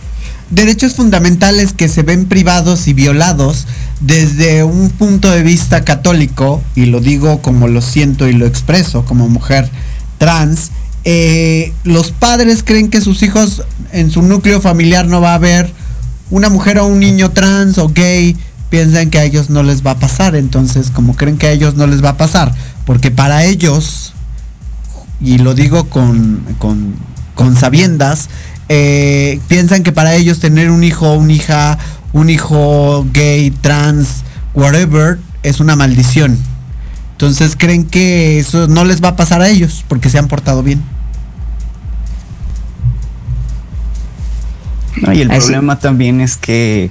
A: derechos fundamentales que se ven privados y violados desde un punto de vista católico, y lo digo como lo siento y lo expreso como mujer trans, eh, los padres creen que sus hijos en su núcleo familiar no va a haber una mujer o un niño trans o gay, piensan que a ellos no les va a pasar, entonces como creen que a ellos no les va a pasar, porque para ellos, y lo digo con, con, con sabiendas, eh, piensan que para ellos tener un hijo, una hija, un hijo gay, trans, whatever, es una maldición. Entonces creen que eso no les va a pasar a ellos porque se han portado bien.
B: y el problema también es que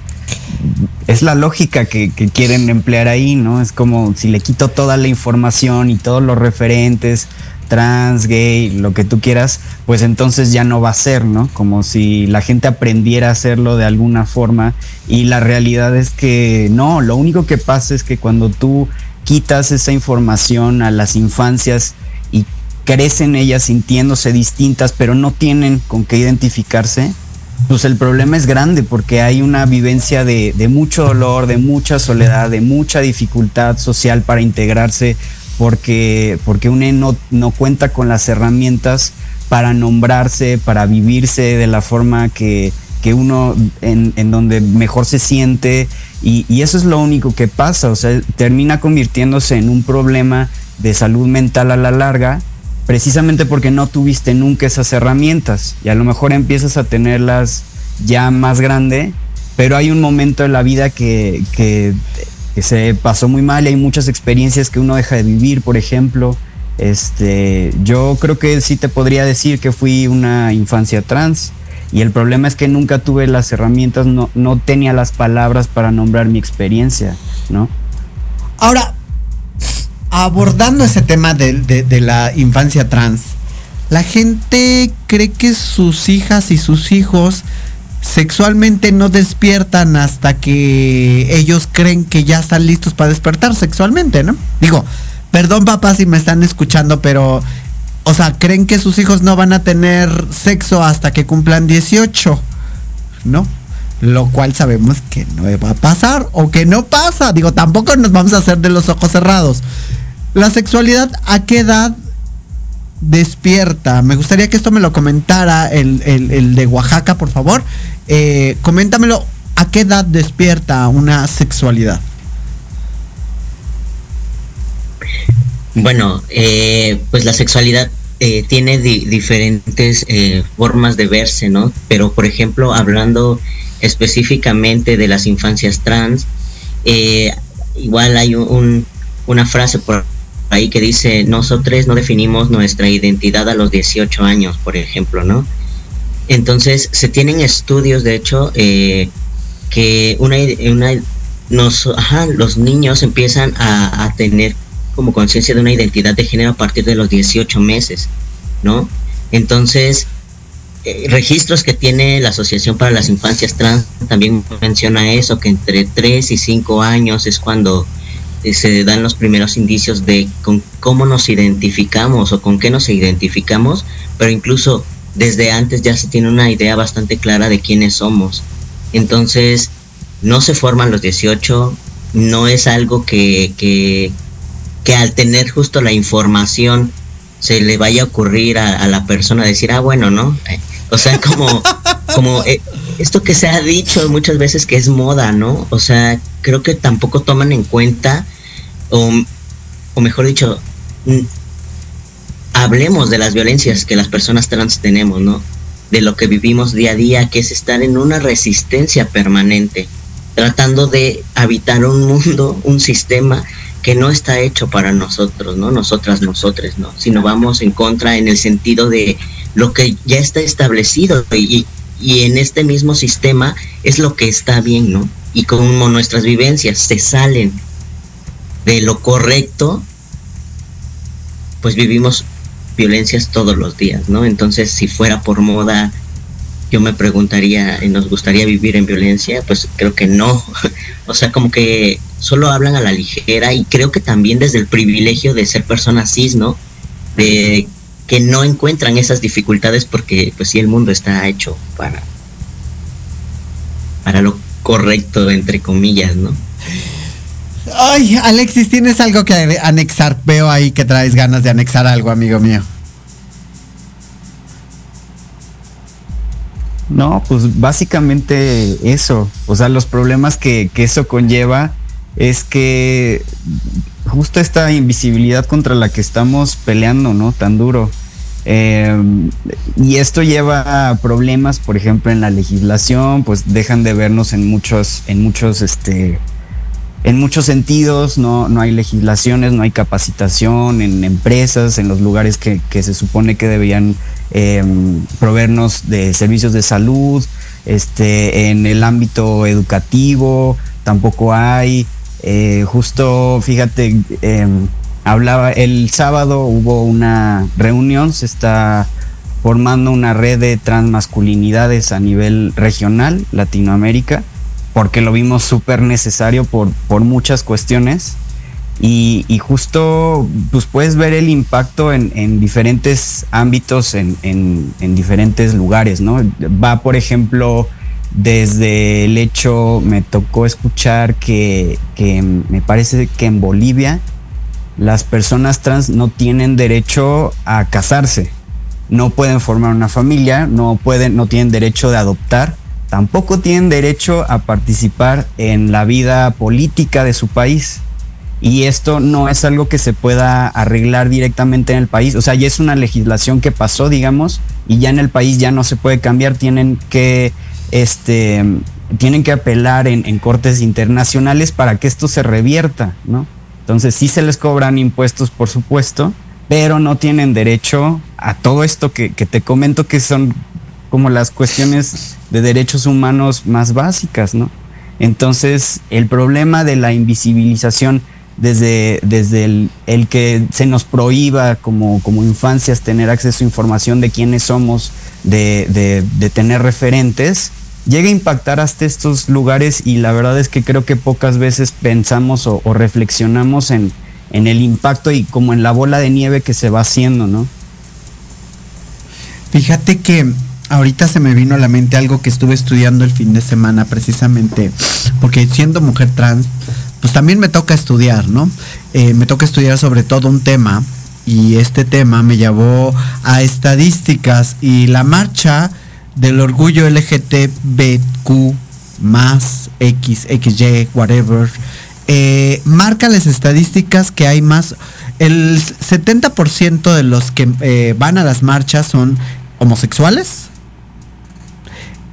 B: es la lógica que, que, quieren emplear ahí, ¿no? Es como si le quito toda la información y todos los referentes trans, gay, lo que tú quieras, pues entonces ya no va a ser, ¿no? Como si la gente aprendiera a hacerlo de alguna forma y la realidad es que no, lo único que pasa es que cuando tú quitas esa información a las infancias y crecen ellas sintiéndose distintas, pero no tienen con qué identificarse, pues el problema es grande porque hay una vivencia de, mucho dolor, de mucha soledad, de mucha dificultad social para integrarse porque, porque uno no, cuenta con las herramientas para nombrarse, para vivirse de la forma que, uno en, donde mejor se siente y, y, eso es lo único que pasa, o sea, termina convirtiéndose en un problema de salud mental a la larga, precisamente porque no tuviste nunca esas herramientas y a lo mejor empiezas a tenerlas ya más grande, pero hay un momento en la vida que, que que se pasó muy mal hay muchas experiencias que uno deja de vivir, por ejemplo. Este, yo creo que sí te podría decir que fui una infancia trans y el problema es que nunca tuve las herramientas, no, no tenía las palabras para nombrar mi experiencia, ¿no?
A: Ahora, abordando ese tema de la infancia trans, la gente cree que sus hijas y sus hijos sexualmente no despiertan hasta que ellos creen que ya están listos para despertar sexualmente, ¿no? Digo, perdón papá si me están escuchando, pero, o sea, creen que sus hijos no van a tener sexo hasta que cumplan 18, ¿no? Lo cual sabemos que no va a pasar o que no pasa. Digo, tampoco nos vamos a hacer de los ojos cerrados. La sexualidad, ¿a qué edad despierta? Me gustaría que esto me lo comentara el, el de Oaxaca, por favor. Eh, coméntamelo, ¿a qué edad despierta una sexualidad?
D: Bueno, eh, pues la sexualidad eh, tiene diferentes formas de verse, ¿no? Pero, por ejemplo, hablando específicamente de las infancias trans, igual hay una frase por ahí que dice, nosotros no definimos nuestra identidad a los 18 años, por ejemplo, ¿no? Entonces, se tienen estudios, de hecho, eh, que una, una nos, ajá, los niños empiezan a, tener como conciencia de una identidad de género a partir de los 18 meses, ¿no? Entonces, eh, registros que tiene la Asociación para las Infancias Trans también menciona eso, que entre 3 y 5 años es cuando se dan los primeros indicios de con cómo nos identificamos o con qué nos identificamos, pero incluso desde antes ya se tiene una idea bastante clara de quiénes somos. Entonces, no se forman los 18, no es algo que, que, que al tener justo la información se le vaya a ocurrir a, a la persona decir, ah, bueno, ¿no? O sea, como, como eh, esto que se ha dicho muchas veces que es moda, ¿no? O sea, creo que tampoco toman en cuenta, o, o mejor dicho, hablemos de las violencias que las personas trans tenemos, ¿no? De lo que vivimos día a día, que es estar en una resistencia permanente, tratando de habitar un mundo, un sistema que no está hecho para nosotros, ¿no? Nosotras, nosotres, ¿no? Sino vamos en contra en el sentido de lo que ya está establecido y, y en este mismo sistema es lo que está bien, ¿no? Y como nuestras vivencias se salen de lo correcto, pues vivimos violencias todos los días, ¿no? Entonces, si fuera por moda, yo me preguntaría, ¿nos gustaría vivir en violencia? Pues creo que no. o sea, como que solo hablan a la ligera y creo que también desde el privilegio de ser personas cis, ¿no? De que no encuentran esas dificultades porque pues sí el mundo está hecho para para lo correcto entre comillas, ¿no?
A: Ay, Alexis, ¿tienes algo que anexar? Veo ahí que traes ganas de anexar algo, amigo mío.
B: No, pues básicamente eso. O sea, los problemas que, que eso conlleva es que justo esta invisibilidad contra la que estamos peleando, ¿no? Tan duro. Eh, y esto lleva a problemas, por ejemplo, en la legislación, pues dejan de vernos en muchos, en muchos, este, en muchos sentidos, no, no hay legislaciones, no hay capacitación en empresas, en los lugares que, se supone que deberían eh, proveernos de servicios de salud, este, en el ámbito educativo, tampoco hay. Eh, justo, fíjate, eh, hablaba el sábado hubo una reunión, se está formando una red de transmasculinidades a nivel regional, Latinoamérica, porque lo vimos súper necesario por, por muchas cuestiones. Y, justo pues puedes ver el impacto en, en diferentes ámbitos, en, en, diferentes lugares, ¿no? Va, por ejemplo, desde el hecho, me tocó escuchar que, que me parece que en Bolivia las personas trans no tienen derecho a casarse, no pueden formar una familia, no pueden, no tienen derecho de adoptar, tampoco tienen derecho a participar en la vida política de su país. Y esto no es algo que se pueda arreglar directamente en el país. O sea, ya es una legislación que pasó, digamos, y ya en el país ya no se puede cambiar. Tienen que, este, tienen que apelar en, cortes internacionales para que esto se revierta, ¿no? Entonces sí se les cobran impuestos, por supuesto, pero no tienen derecho a todo esto que, te comento que son como las cuestiones de derechos humanos más básicas, ¿no? Entonces, el problema de la invisibilización desde, desde el, el, que se nos prohíba como, como infancias tener acceso a información de quiénes somos, de, de, de tener referentes, llega a impactar hasta estos lugares y la verdad es que creo que pocas veces pensamos o, reflexionamos en, en, el impacto y como en la bola de nieve que se va haciendo, ¿no?
A: Fíjate que ahorita se me vino a la mente algo que estuve estudiando el fin de semana precisamente, porque siendo mujer trans, pues también me toca estudiar, ¿no? Eh, me toca estudiar sobre todo un tema y este tema me llevó a estadísticas y la marcha del orgullo LGTBQ más X, XY, whatever, eh, marca las estadísticas que hay más, el 70% de los que eh, van a las marchas son homosexuales,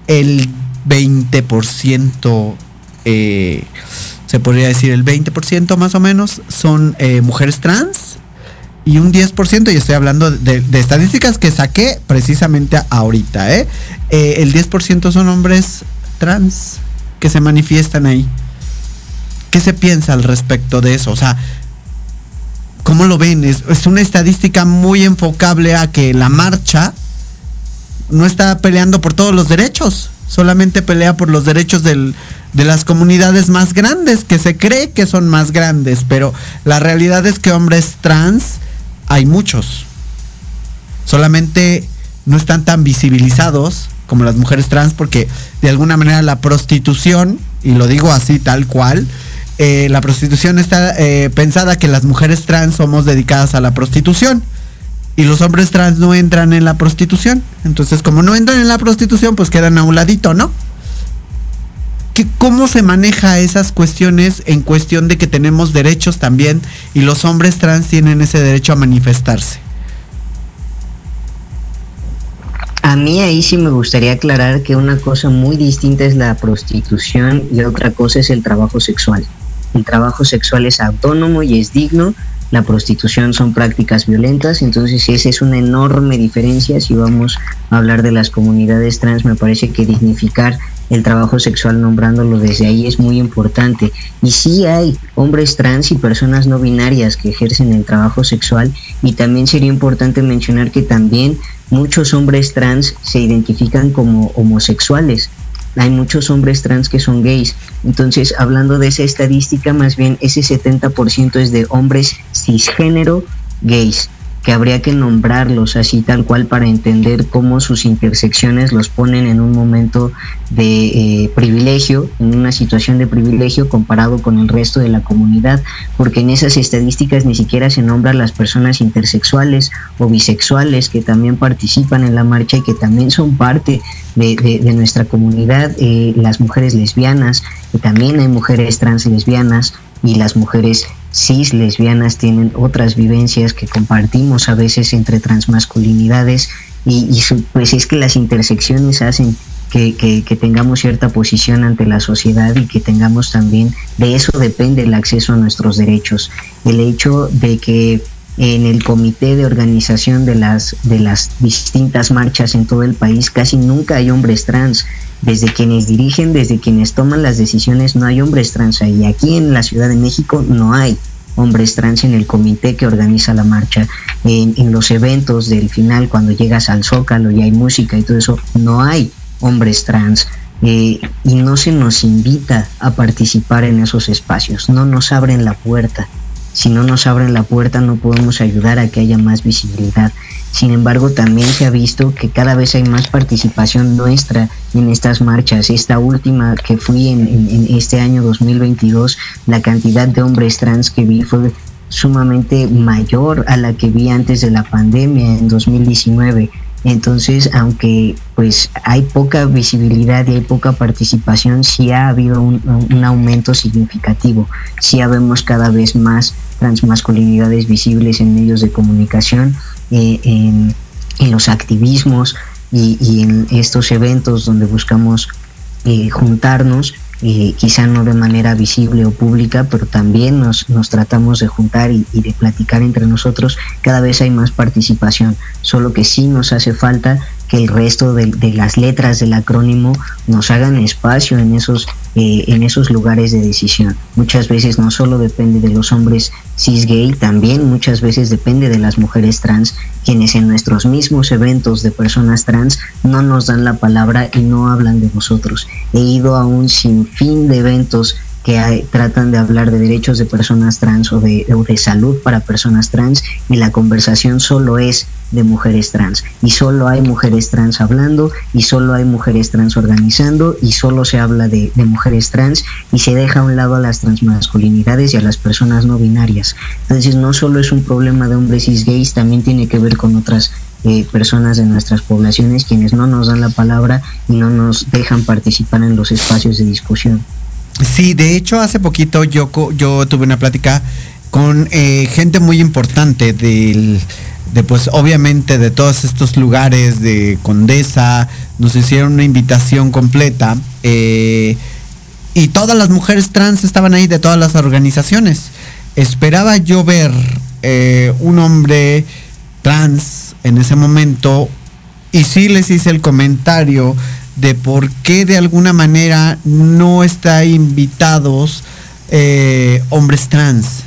A: el 20%, eh, se podría decir el 20% más o menos, son mujeres trans, y un 10%, y estoy hablando de, estadísticas que saqué precisamente ahorita, ¿eh? ¿eh? el 10% son hombres trans que se manifiestan ahí. ¿Qué se piensa al respecto de eso? O sea, ¿cómo lo ven? Es, una estadística muy enfocable a que la marcha no está peleando por todos los derechos, solamente pelea por los derechos de las comunidades más grandes, que se cree que son más grandes, pero la realidad es que hombres trans hay muchos. Solamente no están tan visibilizados como las mujeres trans porque de alguna manera la prostitución, y lo digo así tal cual, eh, la prostitución está eh, pensada que las mujeres trans somos dedicadas a la prostitución y los hombres trans no entran en la prostitución. Entonces, como no entran en la prostitución, pues quedan a un ladito, ¿no? ¿Cómo se maneja esas cuestiones en cuestión de que tenemos derechos también y los hombres trans tienen ese derecho a manifestarse?
C: A mí ahí sí me gustaría aclarar que una cosa muy distinta es la prostitución y otra cosa es el trabajo sexual. El trabajo sexual es autónomo y es digno, la prostitución son prácticas violentas, entonces esa es una enorme diferencia. Si vamos a hablar de las comunidades trans, me parece que dignificar el trabajo sexual nombrándolo desde ahí es muy importante. Y sí hay hombres trans y personas no binarias que ejercen el trabajo sexual y también sería importante mencionar que también muchos hombres trans se identifican como homosexuales. Hay muchos hombres trans que son gays. Entonces, hablando de esa estadística, más bien ese 70% es de hombres cisgénero gays que habría que nombrarlos así tal cual para entender cómo sus intersecciones los ponen en un momento de eh, privilegio, en una situación de privilegio comparado con el resto de la comunidad, porque en esas estadísticas ni siquiera se nombran las personas intersexuales o bisexuales que también participan en la marcha y que también son parte de, nuestra comunidad, eh, las mujeres lesbianas, que también hay mujeres trans lesbianas y las mujeres cis lesbianas tienen otras vivencias que compartimos a veces entre transmasculinidades y, y pues es que las intersecciones hacen que, que, tengamos cierta posición ante la sociedad y que tengamos también, de eso depende el acceso a nuestros derechos. El hecho de que en el comité de organización de las, de las distintas marchas en todo el país casi nunca hay hombres trans desde quienes dirigen, desde quienes toman las decisiones, no hay hombres trans ahí. Aquí en la Ciudad de México no hay hombres trans en el comité que organiza la marcha. En, los eventos del final, cuando llegas al Zócalo y hay música y todo eso, no hay hombres trans. Eh, y no se nos invita a participar en esos espacios, no nos abren la puerta. Si no nos abren la puerta no podemos ayudar a que haya más visibilidad. Sin embargo, también se ha visto que cada vez hay más participación nuestra en estas marchas. Esta última que fui en, este año 2022, la cantidad de hombres trans que vi fue sumamente mayor a la que vi antes de la pandemia en 2019. Entonces, aunque pues hay poca visibilidad y hay poca participación, sí ha habido un, aumento significativo. Sí vemos cada vez más transmasculinidades visibles en medios de comunicación eh, en, los activismos y, en estos eventos donde buscamos eh, juntarnos, eh, quizá no de manera visible o pública, pero también nos, nos tratamos de juntar y, y, de platicar entre nosotros, cada vez hay más participación, solo que sí nos hace falta el resto de, las letras del acrónimo nos hagan espacio en esos, eh, en esos lugares de decisión. Muchas veces no solo depende de los hombres cis gay, también muchas veces depende de las mujeres trans, quienes en nuestros mismos eventos de personas trans no nos dan la palabra y no hablan de nosotros. He ido a un sinfín de eventos que tratan de hablar de derechos de personas trans o de, de salud para personas trans y la conversación solo es de mujeres trans y solo hay mujeres trans hablando y solo hay mujeres trans organizando y solo se habla de, mujeres trans y se deja a un lado a las transmasculinidades y a las personas no binarias. Entonces no solo es un problema de hombres cis gays, también tiene que ver con otras eh, personas de nuestras poblaciones quienes no nos dan la palabra y no nos dejan participar en los espacios de discusión.
A: Sí, de hecho hace poquito yo, yo tuve una plática con eh, gente muy importante del, de pues obviamente de todos estos lugares de Condesa, nos hicieron una invitación completa eh, y todas las mujeres trans estaban ahí de todas las organizaciones. Esperaba yo ver eh, un hombre trans en ese momento y sí les hice el comentario de por qué de alguna manera no está invitados eh, hombres trans,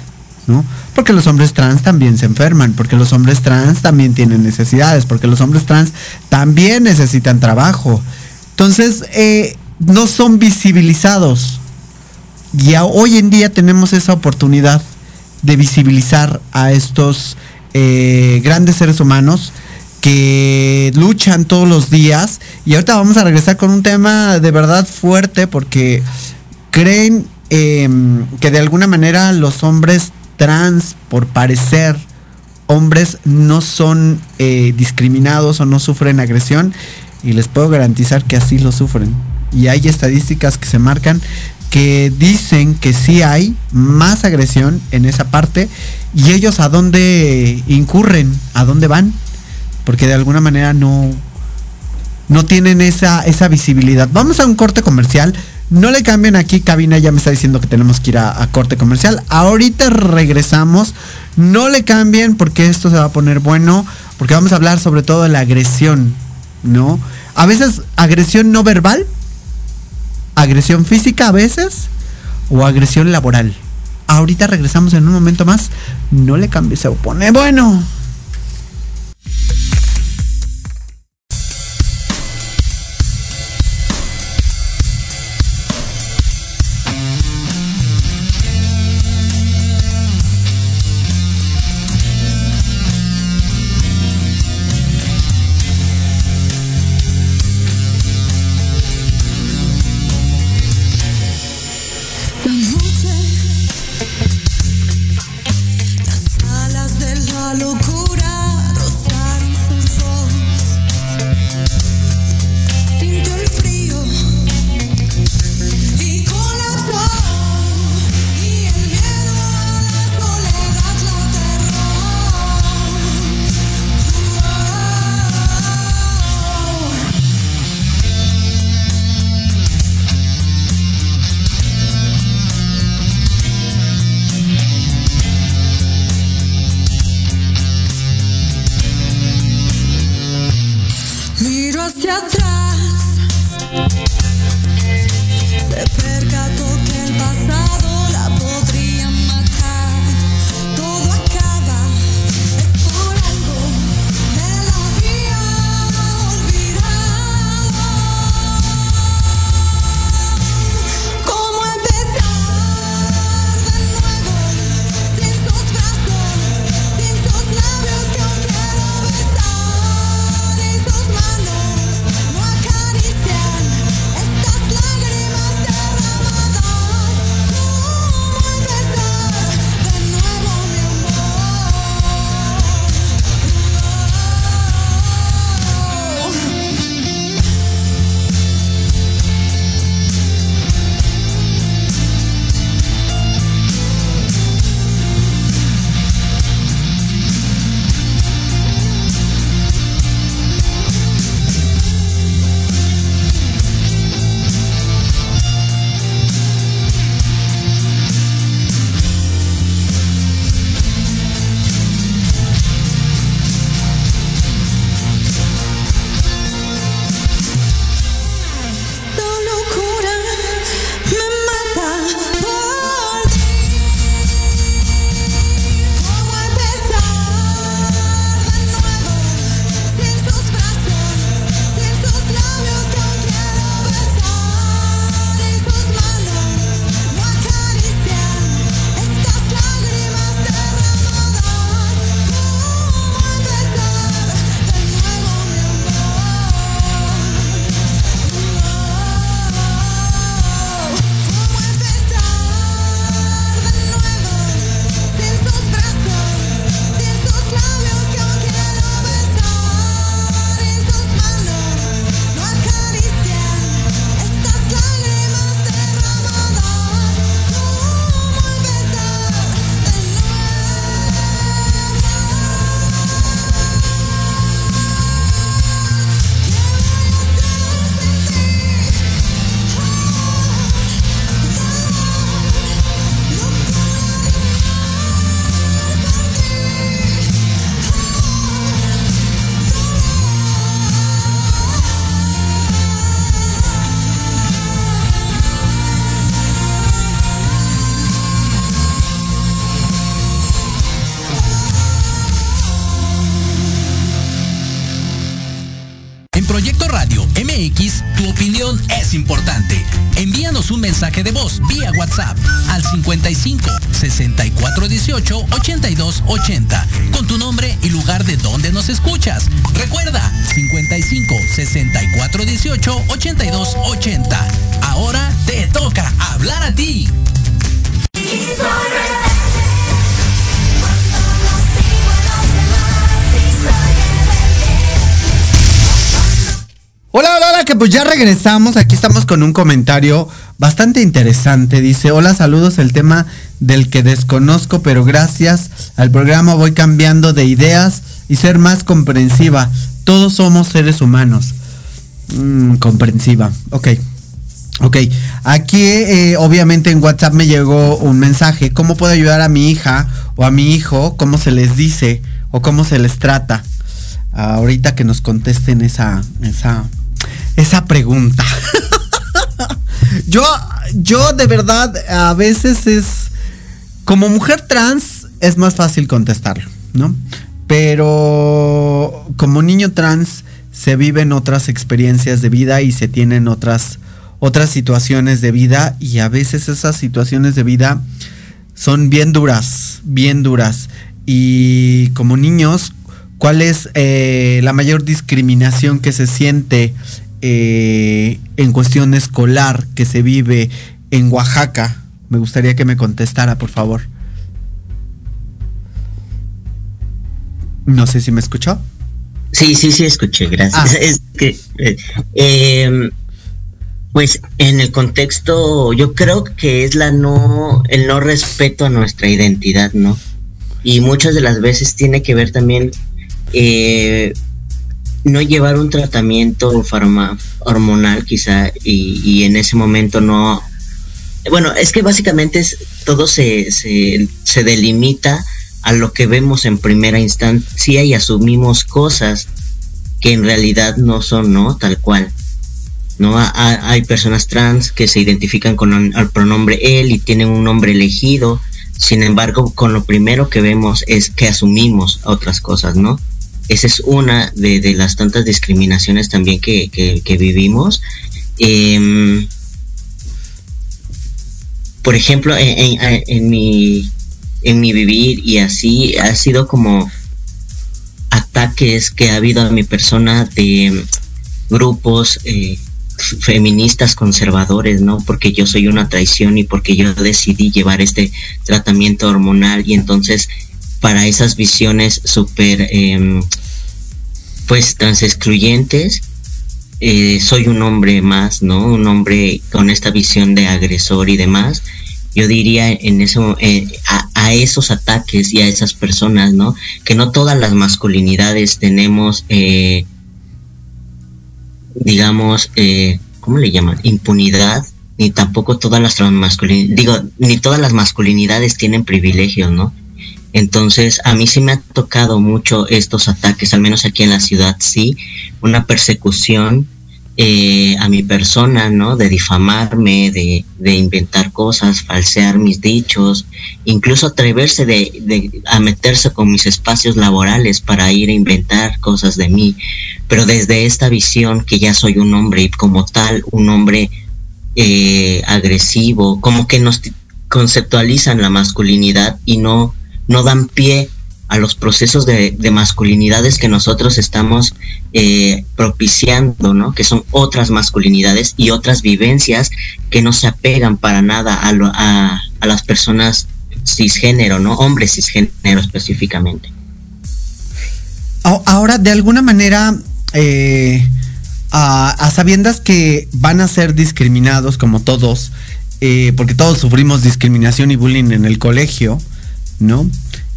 A: ¿no? Porque los hombres trans también se enferman, porque los hombres trans también tienen necesidades, porque los hombres trans también necesitan trabajo. Entonces, eh, no son visibilizados. Y hoy en día tenemos esa oportunidad de visibilizar a estos eh, grandes seres humanos que luchan todos los días. Y ahorita vamos a regresar con un tema de verdad fuerte porque creen em, que de alguna manera los hombres trans, por parecer hombres, no son eh, discriminados o no sufren agresión. Y les puedo garantizar que así lo sufren. Y hay estadísticas que se marcan que dicen que sí hay más agresión en esa parte y ellos a dónde incurren, a dónde van, porque de alguna manera no, no tienen esa, esa visibilidad. Vamos a un corte comercial. No le cambien aquí, cabina ya me está diciendo que tenemos que ir a, corte comercial. Ahorita regresamos. No le cambien porque esto se va a poner bueno. Porque vamos a hablar sobre todo de la agresión, ¿no? A veces agresión no verbal, agresión física a veces o agresión laboral. Ahorita regresamos en un momento más. No le cambie, se opone. Bueno. Pues ya regresamos. Aquí estamos con un comentario bastante interesante. Dice, hola, saludos, el tema del que desconozco, pero gracias al programa voy cambiando de ideas y ser más comprensiva. Todos somos seres humanos. Mm, comprensiva, ok. Ok, aquí eh, obviamente en WhatsApp me llegó un mensaje. ¿Cómo puedo ayudar a mi hija o a mi hijo? ¿Cómo se les dice o cómo se les trata? ahorita que nos contesten esa, esa, esa pregunta. yo, yo de verdad a veces es, como mujer trans es más fácil contestarlo, ¿no? Pero como niño trans se viven otras experiencias de vida y se tienen otras otras situaciones de vida y a veces esas situaciones de vida son bien duras, bien duras. Y como niños, ¿cuál es eh, la mayor discriminación que se siente eh, en cuestión escolar que se vive en Oaxaca? Me gustaría que me contestara, por favor. No sé si me escuchó.
D: Sí, sí, sí, escuché, gracias.
A: Ah.
D: Es que, eh, em, pues en el contexto, yo creo que es la no, el no respeto a nuestra identidad, ¿no? Y muchas de las veces tiene que ver también eh, no llevar un tratamiento farma, hormonal quizá y, y en ese momento no... Bueno, es que básicamente es, todo se, se, se delimita a lo que vemos en primera instancia y asumimos cosas que en realidad no son, ¿no? Tal cual. ¿no? Hay personas trans que se identifican con el pronombre él y tienen un nombre elegido. Sin embargo, con lo primero que vemos es que asumimos otras cosas, ¿no? Esa es una de, las tantas discriminaciones también que, que, vivimos. Em, por ejemplo, en, mi, en mi vivir y así ha sido como ataques que ha habido a mi persona de grupos eh, feministas conservadores, ¿no? Porque yo soy una traición y porque yo decidí llevar este tratamiento hormonal y entonces para esas visiones súper, em, pues, trans excluyentes, eh, soy un hombre más, ¿no? Un hombre con esta visión de agresor y demás. Yo diría en eso, eh, a, esos ataques y a esas personas, ¿no? Que no todas las masculinidades tenemos, eh, digamos, eh, ¿cómo le llaman? Impunidad, ni tampoco todas las transmasculinidades, digo, ni todas las masculinidades tienen privilegios, ¿no? Entonces, a mí sí me ha tocado mucho estos ataques, al menos aquí en la ciudad, sí, una persecución eh, a mi persona, ¿no? De difamarme, de, de inventar cosas, falsear mis dichos, incluso atreverse de, de- a meterse con mis espacios laborales para ir a inventar cosas de mí, pero desde esta visión que ya soy un hombre y como tal un hombre eh, agresivo, como que nos conceptualizan la masculinidad y no, no dan pie a los procesos de, de masculinidades que nosotros estamos eh, propiciando, ¿no? Que son otras masculinidades y otras vivencias que no se apegan para nada a, lo- a, las personas cisgénero, ¿no? Hombres cisgénero específicamente.
A: Ahora, de alguna manera, eh, a, a sabiendas que van a ser discriminados como todos, eh, porque todos sufrimos discriminación y bullying en el colegio, ¿no?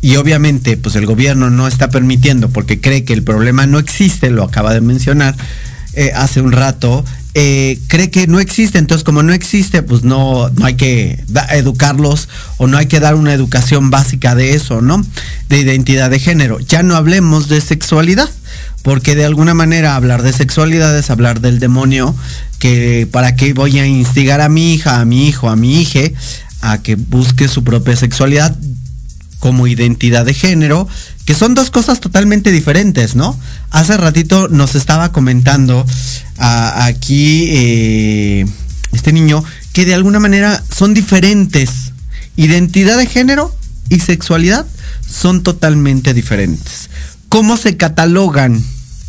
A: Y obviamente, pues el gobierno no está permitiendo porque cree que el problema no existe, lo acaba de mencionar eh, hace un rato, eh, cree que no existe, entonces como no existe, pues no, no hay que educarlos o no hay que dar una educación básica de eso, ¿no? De identidad de género. Ya no hablemos de sexualidad, porque de alguna manera hablar de sexualidad es hablar del demonio, que para qué voy a instigar a mi hija, a mi hijo, a mi hija, a que busque su propia sexualidad como identidad de género, que son dos cosas totalmente diferentes, ¿no? Hace ratito nos estaba comentando aquí eh, este niño que de alguna manera son diferentes. Identidad de género y sexualidad son totalmente diferentes. ¿Cómo se catalogan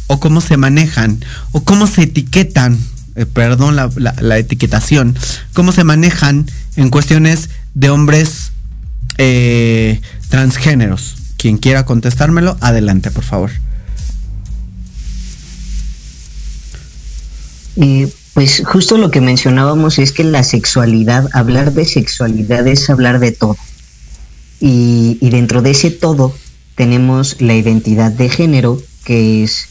A: o cómo se manejan o cómo se etiquetan? Eh, perdón la, etiquetación, cómo se manejan en cuestiones de hombres eh, transgéneros. Quien quiera contestármelo, adelante, por favor.
C: pues justo lo que mencionábamos es que la sexualidad, hablar de sexualidad es hablar de todo. Y, dentro de ese todo tenemos la identidad de género, que es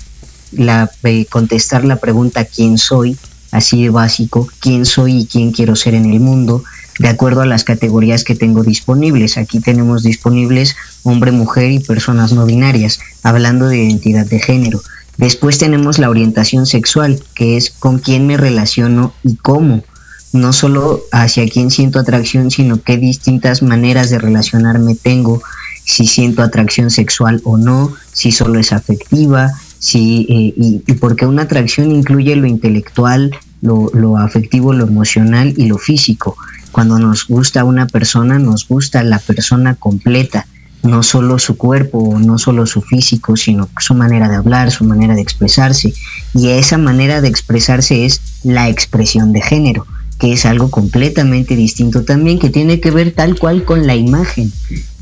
C: la contestar la pregunta quién soy, así de básico, quién soy y quién quiero ser en el mundo, de acuerdo a las categorías que tengo disponibles. Aquí tenemos disponibles hombre, mujer y personas no binarias, hablando de identidad de género. Después tenemos la orientación sexual, que es con quién me relaciono y cómo. No solo hacia quién siento atracción, sino qué distintas maneras de relacionarme tengo, si siento atracción sexual o no, si solo es afectiva, si, eh, y, porque una atracción incluye lo intelectual, lo afectivo, lo emocional y lo físico. Cuando nos gusta una persona, nos gusta la persona completa no solo su cuerpo, no solo su físico, sino su manera de hablar, su manera de expresarse. Y esa manera de expresarse es la expresión de género, que es algo completamente distinto también, que tiene que ver tal cual con la imagen.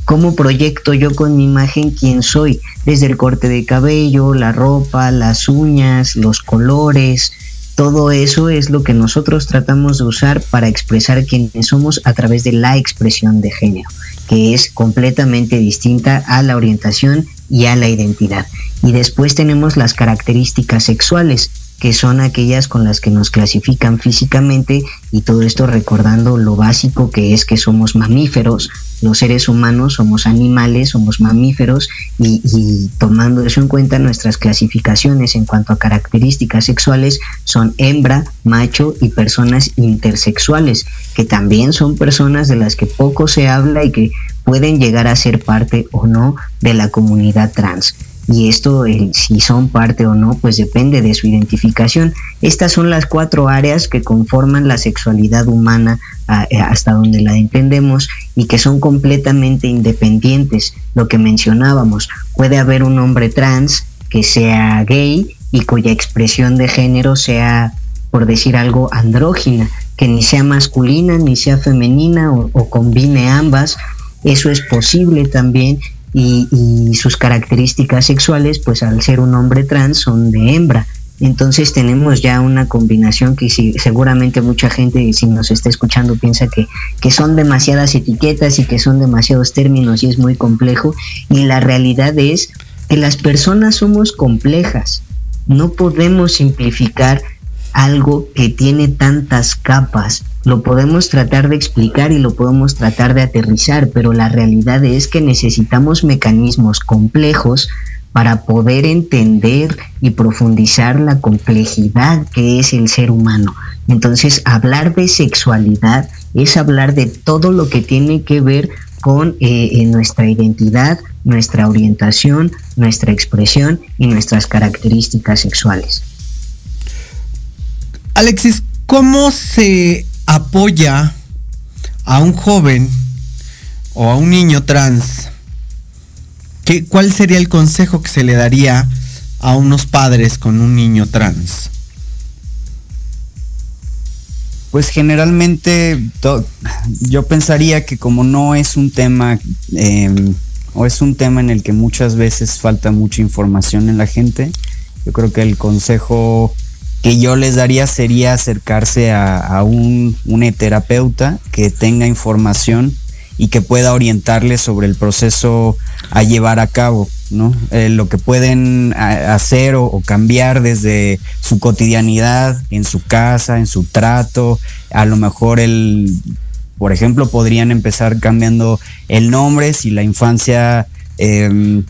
C: ¿Cómo proyecto yo con mi imagen quién soy? Desde el corte de cabello, la ropa, las uñas, los colores, todo eso es lo que nosotros tratamos de usar para expresar quiénes somos a través de la expresión de género que es completamente distinta a la orientación y a la identidad. Y después tenemos las características sexuales, que son aquellas con las que nos clasifican físicamente y todo esto recordando lo básico que es que somos mamíferos, los seres humanos somos animales, somos mamíferos y, tomando eso en cuenta nuestras clasificaciones en cuanto a características sexuales son hembra, macho y personas intersexuales, que también son personas de las que poco se habla y que pueden llegar a ser parte o no de la comunidad trans y esto si son parte o no pues depende de su identificación. Estas son las cuatro áreas que conforman la sexualidad humana eh, hasta donde la entendemos y que son completamente independientes. Lo que mencionábamos, puede haber un hombre trans que sea gay y cuya expresión de género sea, por decir algo, andrógina, que ni sea masculina ni sea femenina o, combine ambas. Eso es posible también y, sus características sexuales, pues al ser un hombre trans, son de hembra. Entonces tenemos ya una combinación que si, seguramente mucha gente, si nos está escuchando, piensa que, que son demasiadas etiquetas y que son demasiados términos y es muy complejo. Y la realidad es que las personas somos complejas. No podemos simplificar algo que tiene tantas capas. Lo podemos tratar de explicar y lo podemos tratar de aterrizar, pero la realidad es que necesitamos mecanismos complejos para poder entender y profundizar la complejidad que es el ser humano. Entonces, hablar de sexualidad es hablar de todo lo que tiene que ver con eh, nuestra identidad, nuestra orientación, nuestra expresión y nuestras características sexuales.
A: Alexis, ¿cómo se apoya a un joven o a un niño trans? ¿Qué, ¿Cuál sería el consejo que se le daría a unos padres con un niño trans?
B: Pues generalmente yo pensaría que como no es un tema em, o es un tema en el que muchas veces falta mucha información en la gente, yo creo que el consejo que yo les daría sería acercarse a, un, un terapeuta que tenga información y que pueda orientarles sobre el proceso a llevar a cabo, ¿no? Eh, lo que pueden hacer o, cambiar desde su cotidianidad, en su casa, en su trato, a lo mejor el, por ejemplo, podrían empezar cambiando el nombre si la infancia em,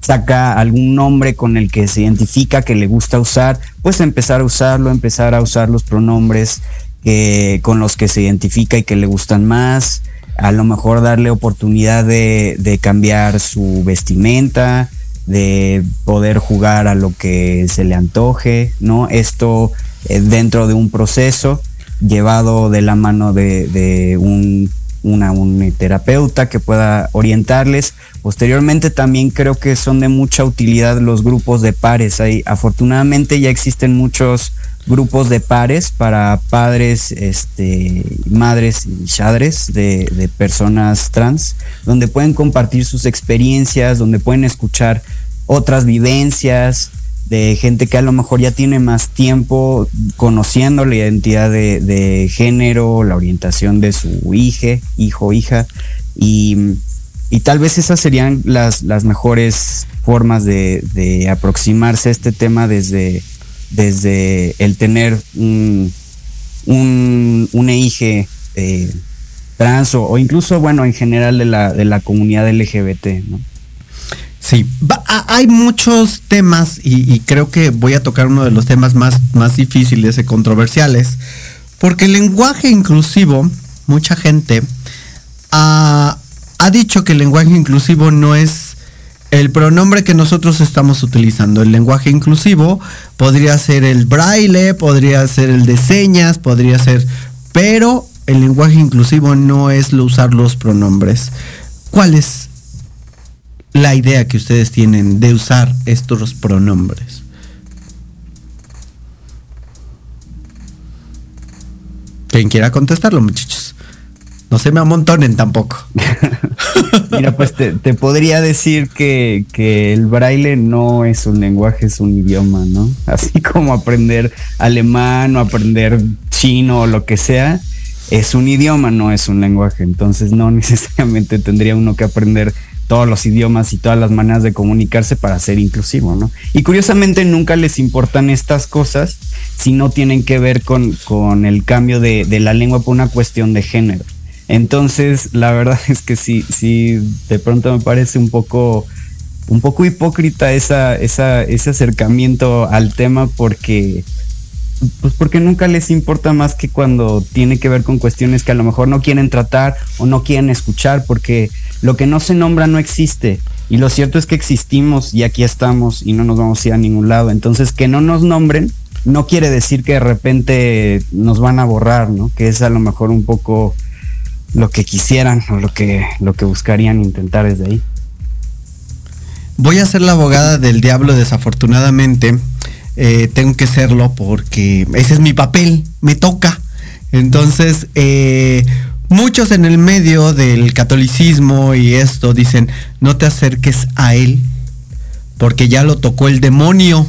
B: saca algún nombre con el que se identifica, que le gusta usar, pues empezar a usarlo, empezar a usar los pronombres que, con los que se identifica y que le gustan más. a lo mejor darle oportunidad de, de cambiar su vestimenta, de poder jugar a lo que se le antoje, ¿no? Esto eh, dentro de un proceso llevado de la mano de, un, una, un terapeuta que pueda orientarles. Posteriormente también creo que son de mucha utilidad los grupos de pares. Ahí, afortunadamente ya existen muchos grupos de pares para padres, este, madres y padres de, de, personas trans, donde pueden compartir sus experiencias, donde pueden escuchar otras vivencias de gente que a lo mejor ya tiene más tiempo conociendo la identidad de, de género, la orientación de su hija, hijo, hija, y, y, tal vez esas serían las, las mejores formas de, de aproximarse a este tema desde desde el tener un, un, un EIGE eh, trans o, incluso, bueno, en general de la, de la comunidad LGBT, ¿no?
A: Sí, hay muchos temas y, creo que voy a tocar uno de los temas más, más difíciles y controversiales, porque el lenguaje inclusivo, mucha gente ha, ha dicho que el lenguaje inclusivo no es el pronombre que nosotros estamos utilizando, el lenguaje inclusivo, podría ser el braille, podría ser el de señas, podría ser, pero el lenguaje inclusivo no es lo usar los pronombres. ¿Cuál es la idea que ustedes tienen de usar estos pronombres? Quien quiera contestarlo, muchachos. No se me amontonen tampoco.
B: Mira, pues te, podría decir que, que, el braille no es un lenguaje, es un idioma, ¿no? Así como aprender alemán o aprender chino o lo que sea, es un idioma, no es un lenguaje. Entonces no necesariamente tendría uno que aprender todos los idiomas y todas las maneras de comunicarse para ser inclusivo, ¿no? Y curiosamente nunca les importan estas cosas si no tienen que ver con, con el cambio de, de la lengua por una cuestión de género. Entonces, la verdad es que sí, sí, de pronto me parece un poco, un poco hipócrita esa, esa, ese acercamiento al tema porque, pues porque nunca les importa más que cuando tiene que ver con cuestiones que a lo mejor no quieren tratar o no quieren escuchar, porque lo que no se nombra no existe. Y lo cierto es que existimos y aquí estamos y no nos vamos a ir a ningún lado. Entonces, que no nos nombren no quiere decir que de repente nos van a borrar, ¿no? Que es a lo mejor un poco lo que quisieran o lo que, lo que buscarían intentar desde ahí.
A: Voy a ser la abogada del diablo desafortunadamente. Eh, tengo que serlo porque ese es mi papel, me toca. Entonces, eh, muchos en el medio del catolicismo y esto dicen, no te acerques a él porque ya lo tocó el demonio.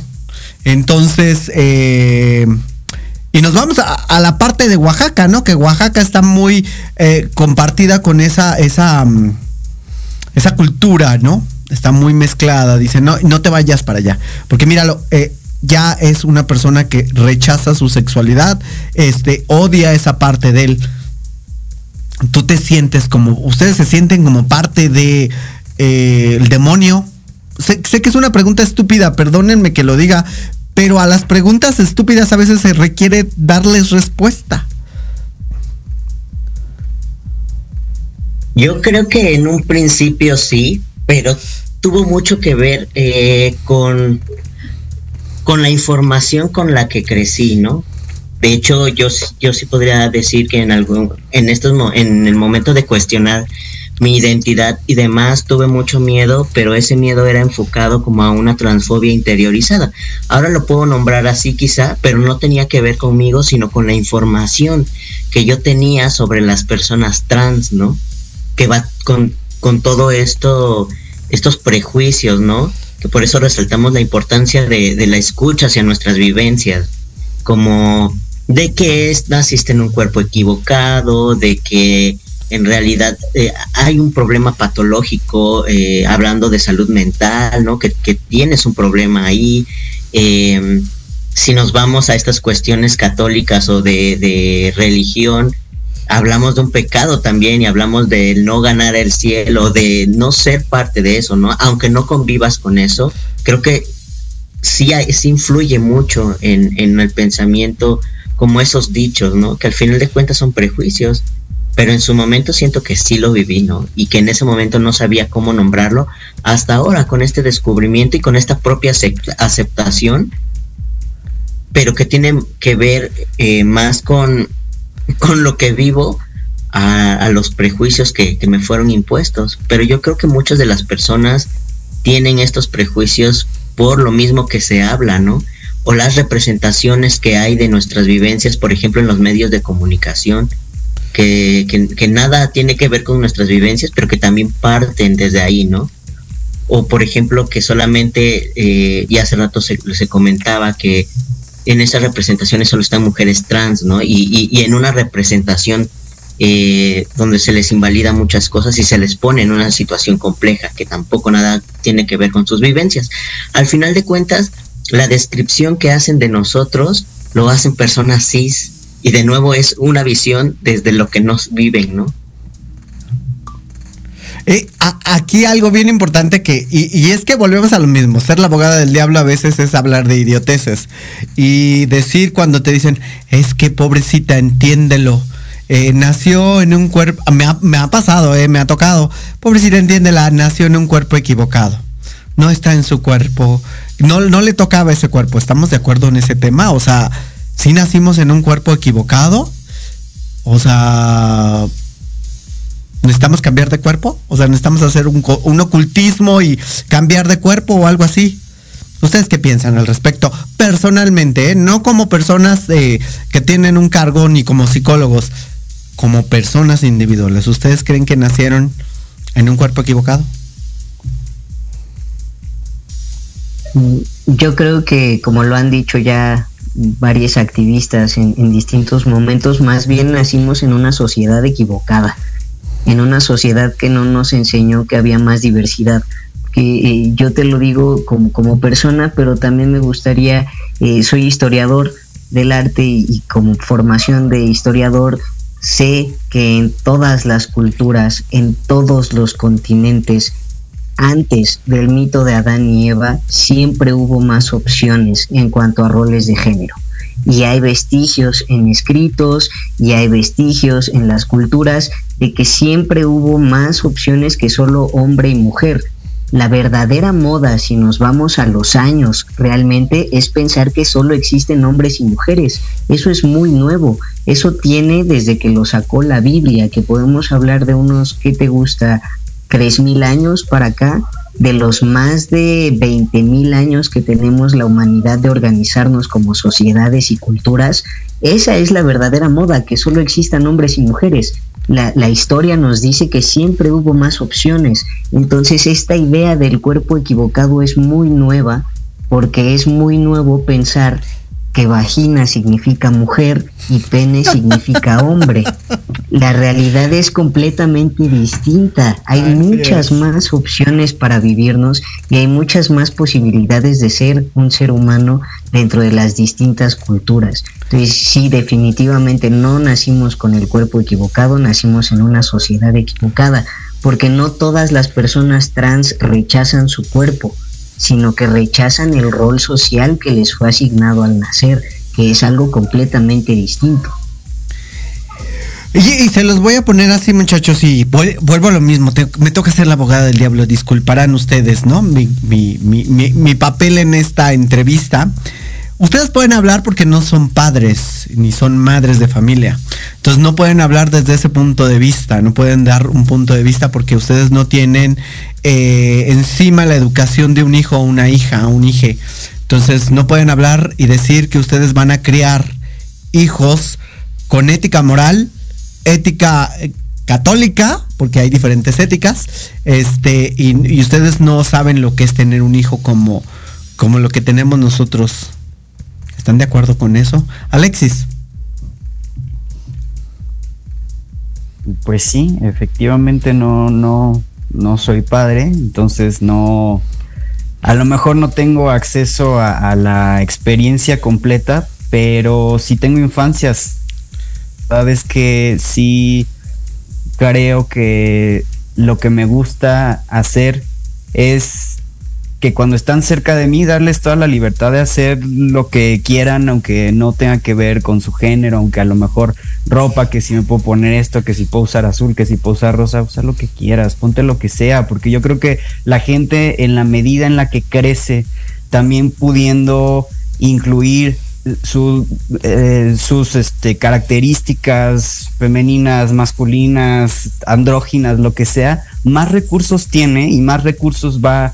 A: Entonces, eh, y nos vamos a, la parte de Oaxaca, ¿no? Que Oaxaca está muy eh, compartida con esa, esa, mm, esa cultura, ¿no? Está muy mezclada. Dice, no, no te vayas para allá. Porque míralo, eh, ya es una persona que rechaza su sexualidad, este, odia esa parte de él. Tú te sientes como, ustedes se sienten como parte de eh, el demonio. Sé, que es una pregunta estúpida, perdónenme que lo diga, pero a las preguntas estúpidas a veces se requiere darles respuesta.
D: Yo creo que en un principio sí, pero tuvo mucho que ver eh, con, con la información con la que crecí, ¿no? De hecho, yo, yo sí podría decir que en algún, en estos, en el momento de cuestionar mi identidad y demás, tuve mucho miedo, pero ese miedo era enfocado como a una transfobia interiorizada. Ahora lo puedo nombrar así quizá, pero no tenía que ver conmigo, sino con la información que yo tenía sobre las personas trans, ¿no? Que va con, con todo esto, estos prejuicios, ¿no? Que por eso resaltamos la importancia de, de la escucha hacia nuestras vivencias, como de que es, naciste en un cuerpo equivocado, de que en realidad eh, hay un problema patológico, eh, hablando de salud mental, ¿no? Que, tienes un problema ahí. Em, si nos vamos a estas cuestiones católicas o de, religión, hablamos de un pecado también y hablamos de no ganar el cielo, de no ser parte de eso, ¿no? Aunque no convivas con eso, creo que sí, sí influye mucho en, en el pensamiento como esos dichos, ¿no? Que al final de cuentas son prejuicios pero en su momento siento que sí lo viví, ¿no? Y que en ese momento no sabía cómo nombrarlo, hasta ahora con este descubrimiento y con esta propia aceptación, pero que tiene que ver eh, más con, con lo que vivo a, los prejuicios que, que me fueron impuestos. Pero yo creo que muchas de las personas tienen estos prejuicios por lo mismo que se habla, ¿no? O las representaciones que hay de nuestras vivencias, por ejemplo, en los medios de comunicación que, nada tiene que ver con nuestras vivencias, pero que también parten desde ahí, ¿no? O por ejemplo que solamente, eh, y hace rato se, comentaba que en esas representaciones solo están mujeres trans, ¿no? Y, y, en una representación eh, donde se les invalida muchas cosas y se les pone en una situación compleja que tampoco nada tiene que ver con sus vivencias. Al final de cuentas, la descripción que hacen de nosotros lo hacen personas cis, y de nuevo es una visión desde lo que nos viven, ¿no?
A: Eh, aquí algo bien importante que, y, es que volvemos a lo mismo, ser la abogada del diablo a veces es hablar de idioteces y decir cuando te dicen, es que pobrecita, entiéndelo, eh, nació en un cuerpo, me ha, pasado, eh, me ha tocado, pobrecita, entiéndela, nació en un cuerpo equivocado, no está en su cuerpo, no, no le tocaba ese cuerpo, estamos de acuerdo en ese tema, o sea, si nacimos en un cuerpo equivocado, o sea, necesitamos cambiar de cuerpo, o sea, necesitamos hacer un, ocultismo y cambiar de cuerpo o algo así. ¿Ustedes qué piensan al respecto? Personalmente, ¿eh? no como personas eh, que tienen un cargo ni como psicólogos, como personas individuales. ¿Ustedes creen que nacieron en un cuerpo equivocado?
C: Yo creo que, como lo han dicho ya varios activistas en, distintos momentos, más bien nacimos en una sociedad equivocada, en una sociedad que no nos enseñó que había más diversidad. Que eh, yo te lo digo como, como persona, pero también me gustaría, eh, soy historiador del arte y como formación de historiador sé que en todas las culturas, en todos los continentes, antes del mito de Adán y Eva siempre hubo más opciones en cuanto a roles de género. Y hay vestigios en escritos y hay vestigios en las culturas de que siempre hubo más opciones que solo hombre y mujer. La verdadera moda, si nos vamos a los años, realmente es pensar que solo existen hombres y mujeres. Eso es muy nuevo. Eso tiene desde que lo sacó la Biblia, que podemos hablar de unos, ¿qué te gusta? Mil años para acá, de los más de mil años que tenemos la humanidad de organizarnos como sociedades y culturas, esa es la verdadera moda, que solo existan hombres y mujeres. La, la, historia nos dice que siempre hubo más opciones. Entonces esta idea del cuerpo equivocado es muy nueva porque es muy nuevo pensar que vagina significa mujer y pene significa hombre. La realidad es completamente distinta. Hay muchas más opciones para vivirnos y hay muchas más posibilidades de ser un ser humano dentro de las distintas culturas. Entonces, sí, definitivamente no nacimos con el cuerpo equivocado, nacimos en una sociedad equivocada, porque no todas las personas trans rechazan su cuerpo sino que rechazan el rol social que les fue asignado al nacer, que es algo completamente distinto.
A: Y, se los voy a poner así, muchachos, y vuelvo a lo mismo. me toca ser la abogada del diablo, disculparán ustedes, ¿no? Mi, mi, mi, mi, papel en esta entrevista. Ustedes pueden hablar porque no son padres ni son madres de familia. Entonces no pueden hablar desde ese punto de vista, no pueden dar un punto de vista porque ustedes no tienen eh, encima la educación de un hijo o una hija, un hije. Entonces no pueden hablar y decir que ustedes van a criar hijos con ética moral, ética eh, católica, porque hay diferentes éticas, este, y, y, ustedes no saben lo que es tener un hijo como, como lo que tenemos nosotros ¿Están de acuerdo con eso? Alexis.
B: Pues sí, efectivamente no, no, no soy padre, entonces no, a lo mejor no tengo acceso a, la experiencia completa, pero sí tengo infancias. Sabes que sí creo que lo que me gusta hacer es que cuando están cerca de mí, darles toda la libertad de hacer lo que quieran, aunque no tenga que ver con su género, aunque a lo mejor ropa, que si me puedo poner esto, que si puedo usar azul, que si puedo usar rosa, usa lo que quieras, ponte lo que sea, porque yo creo que la gente en la medida en la que crece, también pudiendo incluir eh, sus este, características femeninas, masculinas, andróginas, lo que sea, más recursos tiene y más recursos va a,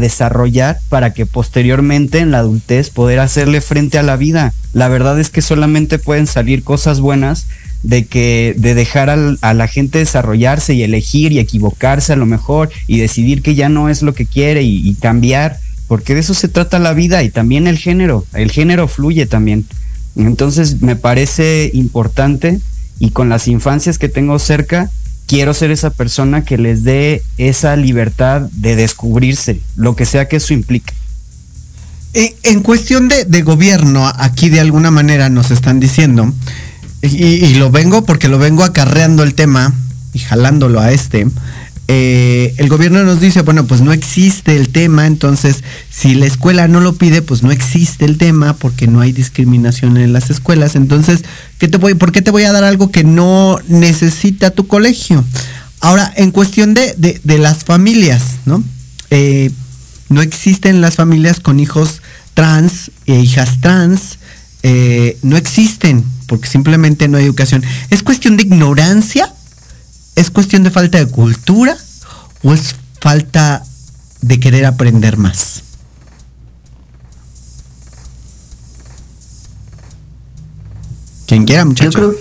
B: desarrollar para que posteriormente en la adultez poder hacerle frente a la vida. La verdad es que solamente pueden salir cosas buenas de que de dejar a la gente desarrollarse y elegir y equivocarse a lo mejor y decidir que ya no es lo que quiere y cambiar porque de eso se trata la vida y también el género, el género fluye también. Entonces me parece importante y con las infancias que tengo cerca, quiero ser esa persona que les dé esa libertad de descubrirse, lo que sea que eso implique.
A: En cuestión de, gobierno, aquí de alguna manera nos están diciendo, y, lo vengo porque lo vengo acarreando el tema y jalándolo a este, eh, el gobierno nos dice, bueno, pues no existe el tema, entonces si la escuela no lo pide, pues no existe el tema porque no hay discriminación en las escuelas. Entonces, ¿qué te voy, ¿por qué te voy a dar algo que no necesita tu colegio? Ahora, en cuestión de, las familias, ¿no? Eh, no existen las familias con hijos trans e hijas trans, eh, no existen porque simplemente no hay educación. ¿Es cuestión de ignorancia? ¿Es cuestión de falta de cultura o es falta de querer aprender más? Quien quiera, muchachos.
C: Yo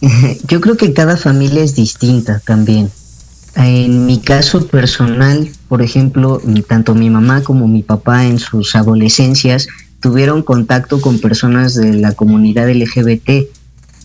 C: creo, yo creo que cada familia es distinta también. En mi caso personal, por ejemplo, tanto mi mamá como mi papá en sus adolescencias tuvieron contacto con personas de la comunidad LGBT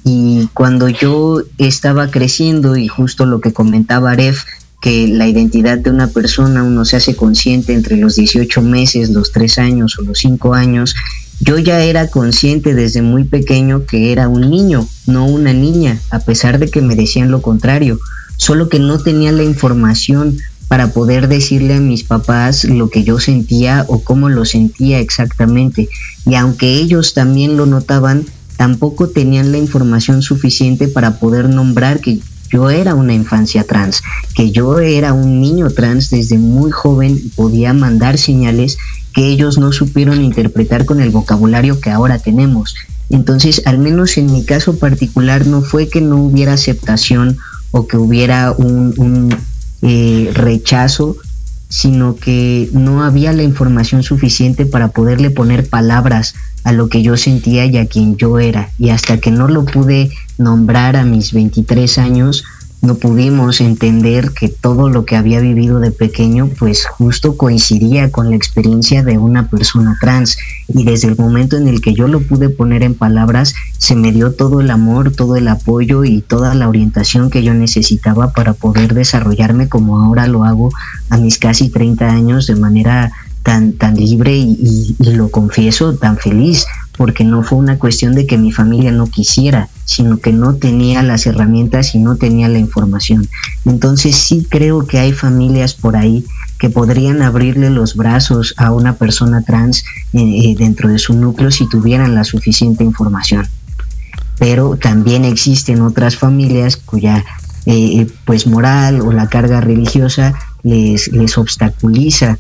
C: y cuando yo estaba creciendo y justo lo que comentaba Aref, que la identidad de una persona uno se hace consciente entre los 18 meses, los 3 años o los 5 años, yo ya era consciente desde muy pequeño que era un niño, no una niña, a pesar de que me decían lo contrario, solo que no tenía la información para poder decirle a mis papás lo que yo sentía o cómo lo sentía exactamente. Y aunque ellos también lo notaban, tampoco tenían la información suficiente para poder nombrar que yo era una infancia trans, que yo era un niño trans desde muy joven y podía mandar señales que ellos no supieron interpretar con el vocabulario que ahora tenemos. Entonces, al menos en mi caso particular, no fue que no hubiera aceptación o que hubiera un, eh, rechazo, sino que no había la información suficiente para poderle poner palabras a lo que yo sentía y a quien yo era. Y hasta que no lo pude nombrar a mis 23 años, no pudimos entender que todo lo que había vivido de pequeño pues justo coincidía con la experiencia de una persona trans. Y desde el momento en el que yo lo pude poner en palabras se me dio todo el amor, todo el apoyo y toda la orientación que yo necesitaba para poder desarrollarme como ahora lo hago a mis casi 30 años de manera tan, tan libre y, lo confieso, tan feliz, porque no fue una cuestión de que mi familia no quisiera, sino que no tenía las herramientas y no tenía la información. Entonces sí creo que hay familias por ahí que podrían abrirle los brazos a una persona trans eh, eh, dentro de su núcleo si tuvieran la suficiente información. Pero también existen otras familias cuya eh, pues moral o la carga religiosa les, les obstaculiza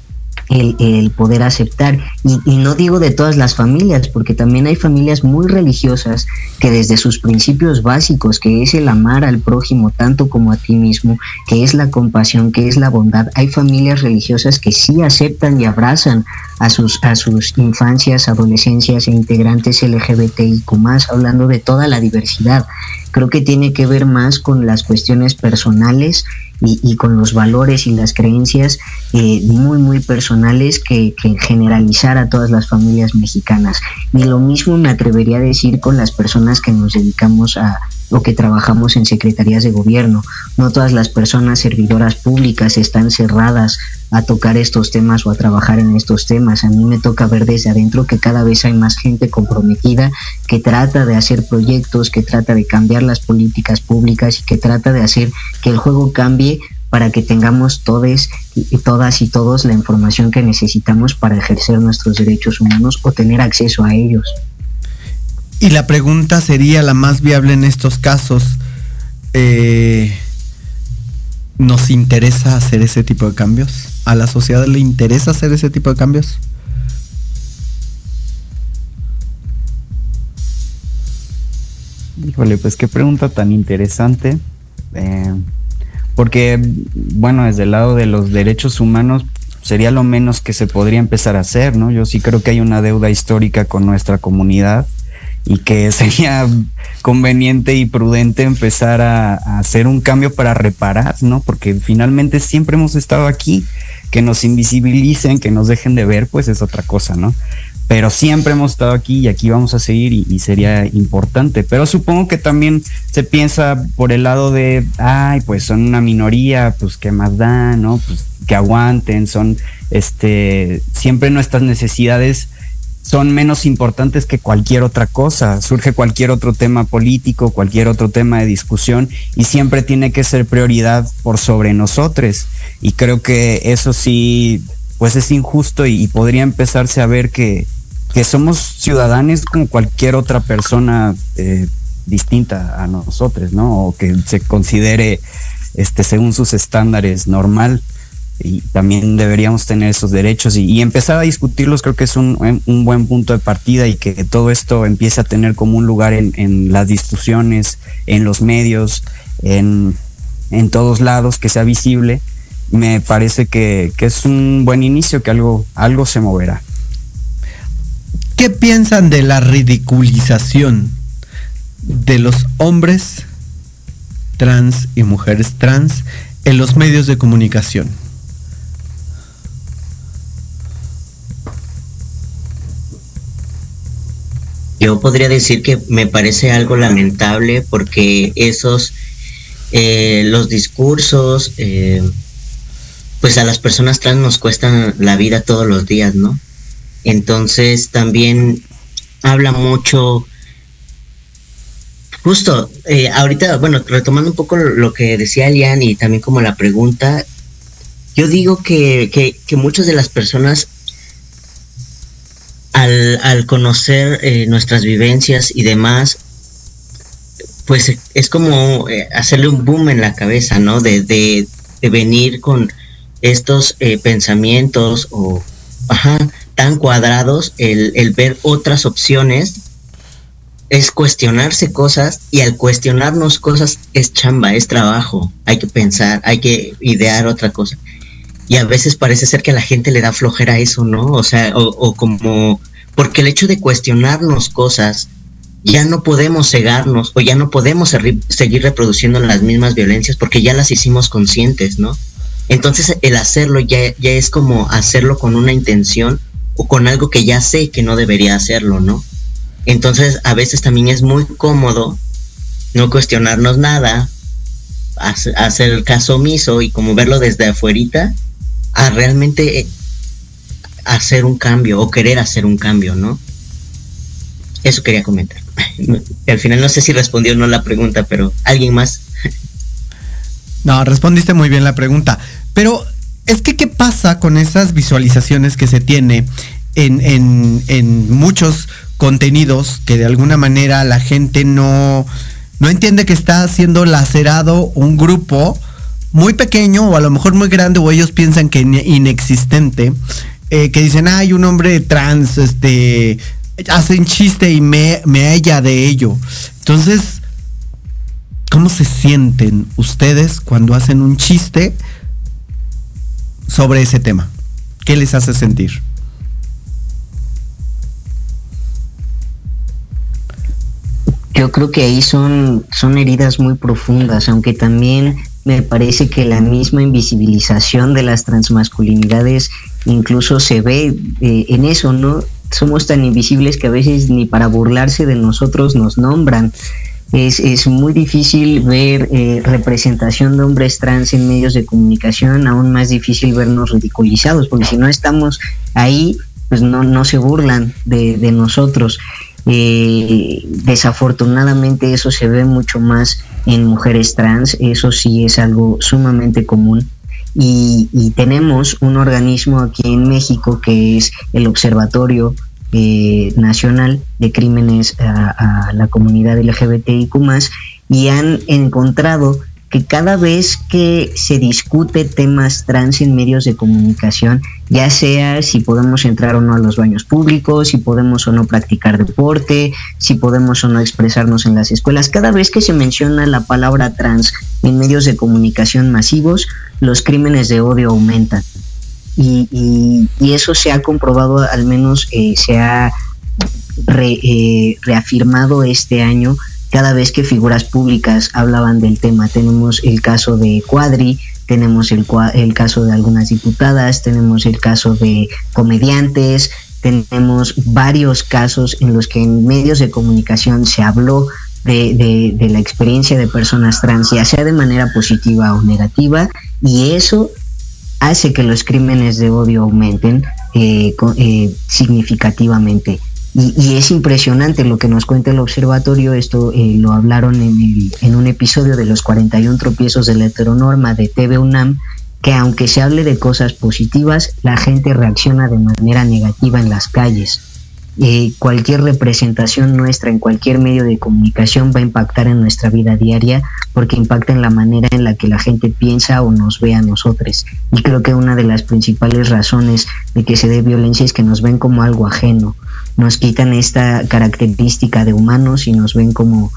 C: el, poder aceptar. Y, no digo de todas las familias, porque también hay familias muy religiosas que desde sus principios básicos, que es el amar al prójimo tanto como a ti mismo, que es la compasión, que es la bondad, hay familias religiosas que sí aceptan y abrazan a sus, a sus infancias, adolescencias e integrantes LGBTIQ más, hablando de toda la diversidad. Creo que tiene que ver más con las cuestiones personales y, con los valores y las creencias eh, muy, muy personales que, que, generalizar a todas las familias mexicanas. Y lo mismo me atrevería a decir con las personas que nos dedicamos a, o que trabajamos en secretarías de gobierno. No todas las personas servidoras públicas están cerradas a tocar estos temas o a trabajar en estos temas. A mí me toca ver desde adentro que cada vez hay más gente comprometida que trata de hacer proyectos, que trata de cambiar las políticas públicas y que trata de hacer que el juego cambie para que tengamos todas y todos la información que necesitamos para ejercer nuestros derechos humanos o tener acceso a ellos.
A: Y la pregunta sería la más viable en estos casos. Eh, ¿Nos interesa hacer ese tipo de cambios? ¿A la sociedad le interesa hacer ese tipo de cambios?
B: Híjole, pues qué pregunta tan interesante. Eh, porque, bueno, desde el lado de los derechos humanos sería lo menos que se podría empezar a hacer, ¿no? Yo sí creo que hay una deuda histórica con nuestra comunidad y que sería conveniente y prudente empezar a, hacer un cambio para reparar, ¿no? Porque finalmente siempre hemos estado aquí, que nos invisibilicen, que nos dejen de ver, pues es otra cosa, ¿no? pero siempre hemos estado aquí y aquí vamos a seguir y, sería importante. Pero supongo que también se piensa por el lado de, ay, pues son una minoría, pues qué más da, ¿no? Pues que aguanten, son, este, siempre nuestras necesidades son menos importantes que cualquier otra cosa. Surge cualquier otro tema político, cualquier otro tema de discusión y siempre tiene que ser prioridad por sobre nosotros. Y creo que eso sí, pues es injusto y podría empezarse a ver que, que somos ciudadanos como cualquier otra persona eh, distinta a nosotros, ¿no? O que se considere, este, según sus estándares, normal. Y también deberíamos tener esos derechos y, empezar a discutirlos creo que es un, un, buen punto de partida y que todo esto empiece a tener como un lugar en, en las discusiones, en los medios, en, en, todos lados, que sea visible. Me parece que, que es un buen inicio, que algo, algo se moverá.
A: ¿Qué piensan de la ridiculización de los hombres trans y mujeres trans en los medios de comunicación?
D: Yo podría decir que me parece algo lamentable porque esos, eh, los discursos, eh, pues a las personas trans nos cuestan la vida todos los días, ¿no? Entonces también habla mucho, justo, eh, ahorita, bueno, retomando un poco lo que decía Elian y también como la pregunta, yo digo que, que, muchas de las personas al, conocer eh, nuestras vivencias y demás, pues es como eh, hacerle un boom en la cabeza, ¿no? De, venir con estos pensamientos o, tan cuadrados, el, ver otras opciones es cuestionarse cosas y al cuestionarnos cosas es chamba, es trabajo, hay que pensar, hay que idear otra cosa. Y a veces parece ser que a la gente le da flojera eso, ¿no? O sea, o, como, porque el hecho de cuestionarnos cosas, ya no podemos cegarnos o ya no podemos seguir reproduciendo las mismas violencias porque ya las hicimos conscientes, ¿no? Entonces el hacerlo ya, ya es como hacerlo con una intención o con algo que ya sé que no debería hacerlo, ¿no? Entonces a veces también es muy cómodo no cuestionarnos nada, hacer caso omiso y como verlo desde afuerita a realmente eh, hacer un cambio o querer hacer un cambio, ¿no? Eso quería comentar. Al final no sé si respondió o no la pregunta, pero alguien más.
A: No, respondiste muy bien la pregunta. Pero es que, ¿qué pasa con esas visualizaciones que se tiene en, muchos contenidos que de alguna manera la gente no, no entiende que está siendo lacerado un grupo muy pequeño o a lo mejor muy grande o ellos piensan que inexistente, eh, que dicen, hay un hombre trans, este, hacen chiste y me, me halla de ello. Entonces, ¿cómo se sienten ustedes cuando hacen un chiste sobre ese tema? ¿Qué les hace sentir?
C: Yo creo que ahí son, son heridas muy profundas, aunque también me parece que la misma invisibilización de las transmasculinidades incluso se ve eh, en eso, ¿no? Somos tan invisibles que a veces ni para burlarse de nosotros nos nombran es, muy difícil ver eh, representación de hombres trans en medios de comunicación, aún más difícil vernos ridiculizados, porque si no estamos ahí, pues no, no se burlan de, nosotros. Eh, desafortunadamente eso se ve mucho más en mujeres trans, eso sí es algo sumamente común. Y, tenemos un organismo aquí en México que es el Observatorio eh, Nacional de Crímenes a, a la Comunidad LGBTIQ y han encontrado que cada vez que se discute temas trans en medios de comunicación, ya sea si podemos entrar o no a los baños públicos, si podemos o no practicar deporte, si podemos o no expresarnos en las escuelas, cada vez que se menciona la palabra trans en medios de comunicación masivos, los crímenes de odio aumentan. Y, eso se ha comprobado, al menos eh, se ha eh, reafirmado este año cada vez que figuras públicas hablaban del tema. Tenemos el caso de Cuadri, tenemos el, el caso de algunas diputadas, tenemos el caso de comediantes, tenemos varios casos en los que en medios de comunicación se habló de, la experiencia de personas trans, ya sea de manera positiva o negativa, y eso hace que los crímenes de odio aumenten eh, eh, significativamente. Y, es impresionante lo que nos cuenta el observatorio, esto eh, lo hablaron en, en, un episodio de los 41 tropiezos de la heteronorma de TV UNAM, que aunque se hable de cosas positivas, la gente reacciona de manera negativa en las calles. Eh, cualquier representación nuestra en cualquier medio de comunicación va a impactar en nuestra vida diaria porque impacta en la manera en la que la gente piensa o nos ve a nosotros. Y creo que una de las principales razones de que se dé violencia es que nos ven como algo ajeno, nos quitan esta característica de humanos y nos ven como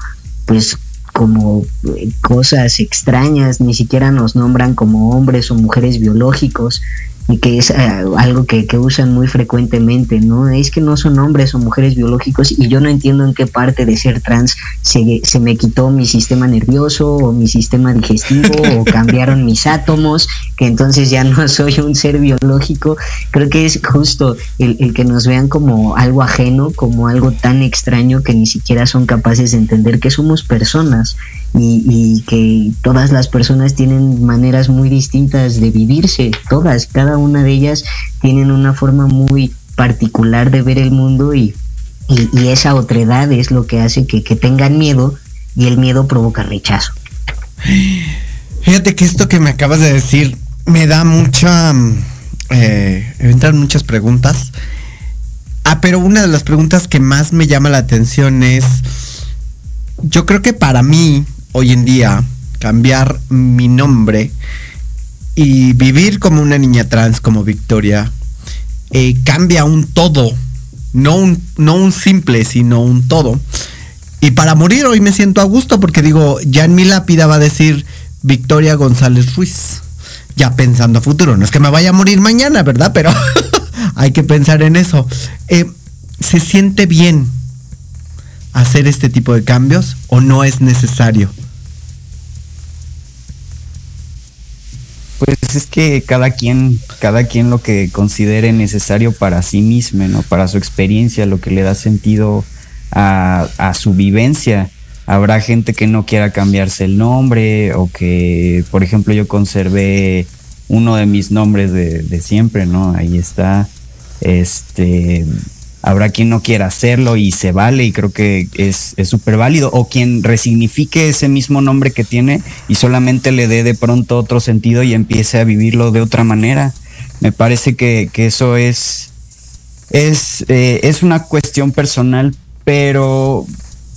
C: pues como eh, cosas extrañas, ni siquiera nos nombran como hombres o mujeres biológicos, y que es eh, algo que, usan muy frecuentemente, ¿no? Es que no son hombres o mujeres biológicos y yo no entiendo en qué parte de ser trans se, se me quitó mi sistema nervioso o mi sistema digestivo o cambiaron mis átomos, que entonces ya no soy un ser biológico. Creo que es justo el, el que nos vean como algo ajeno, como algo tan extraño que ni siquiera son capaces de entender que somos personas y, que todas las personas tienen maneras muy distintas de vivirse, todas, cada una de ellas tienen una forma muy particular de ver el mundo y, y, esa otredad es lo que hace que, tengan miedo y el miedo provoca rechazo.
A: Fíjate que esto que me acabas de decir me da mucha... Eh, entran muchas preguntas. Ah, pero una de las preguntas que más me llama la atención es, yo creo que para mí hoy en día cambiar mi nombre y vivir como una niña trans como Victoria eh, cambia un todo, no un, no un simple, sino un todo. Y para morir hoy me siento a gusto porque digo, ya en mi lápida va a decir Victoria González Ruiz. Ya pensando a futuro. No es que me vaya a morir mañana, ¿verdad? Pero hay que pensar en eso. Eh, se siente bien hacer este tipo de cambios o no es necesario?
B: Pues es que cada quien, cada quien lo que considere necesario para sí mismo, ¿no? Para su experiencia, lo que le da sentido a, su vivencia. Habrá gente que no quiera cambiarse el nombre o que, por ejemplo, yo conservé uno de mis nombres de, de siempre, ¿no? Ahí está. Este, habrá quien no quiera hacerlo y se vale y creo que es súper válido o quien resignifique ese mismo nombre que tiene y solamente le dé de pronto otro sentido y empiece a vivirlo de otra manera. Me parece que, eso es, es, eh, es una cuestión personal, pero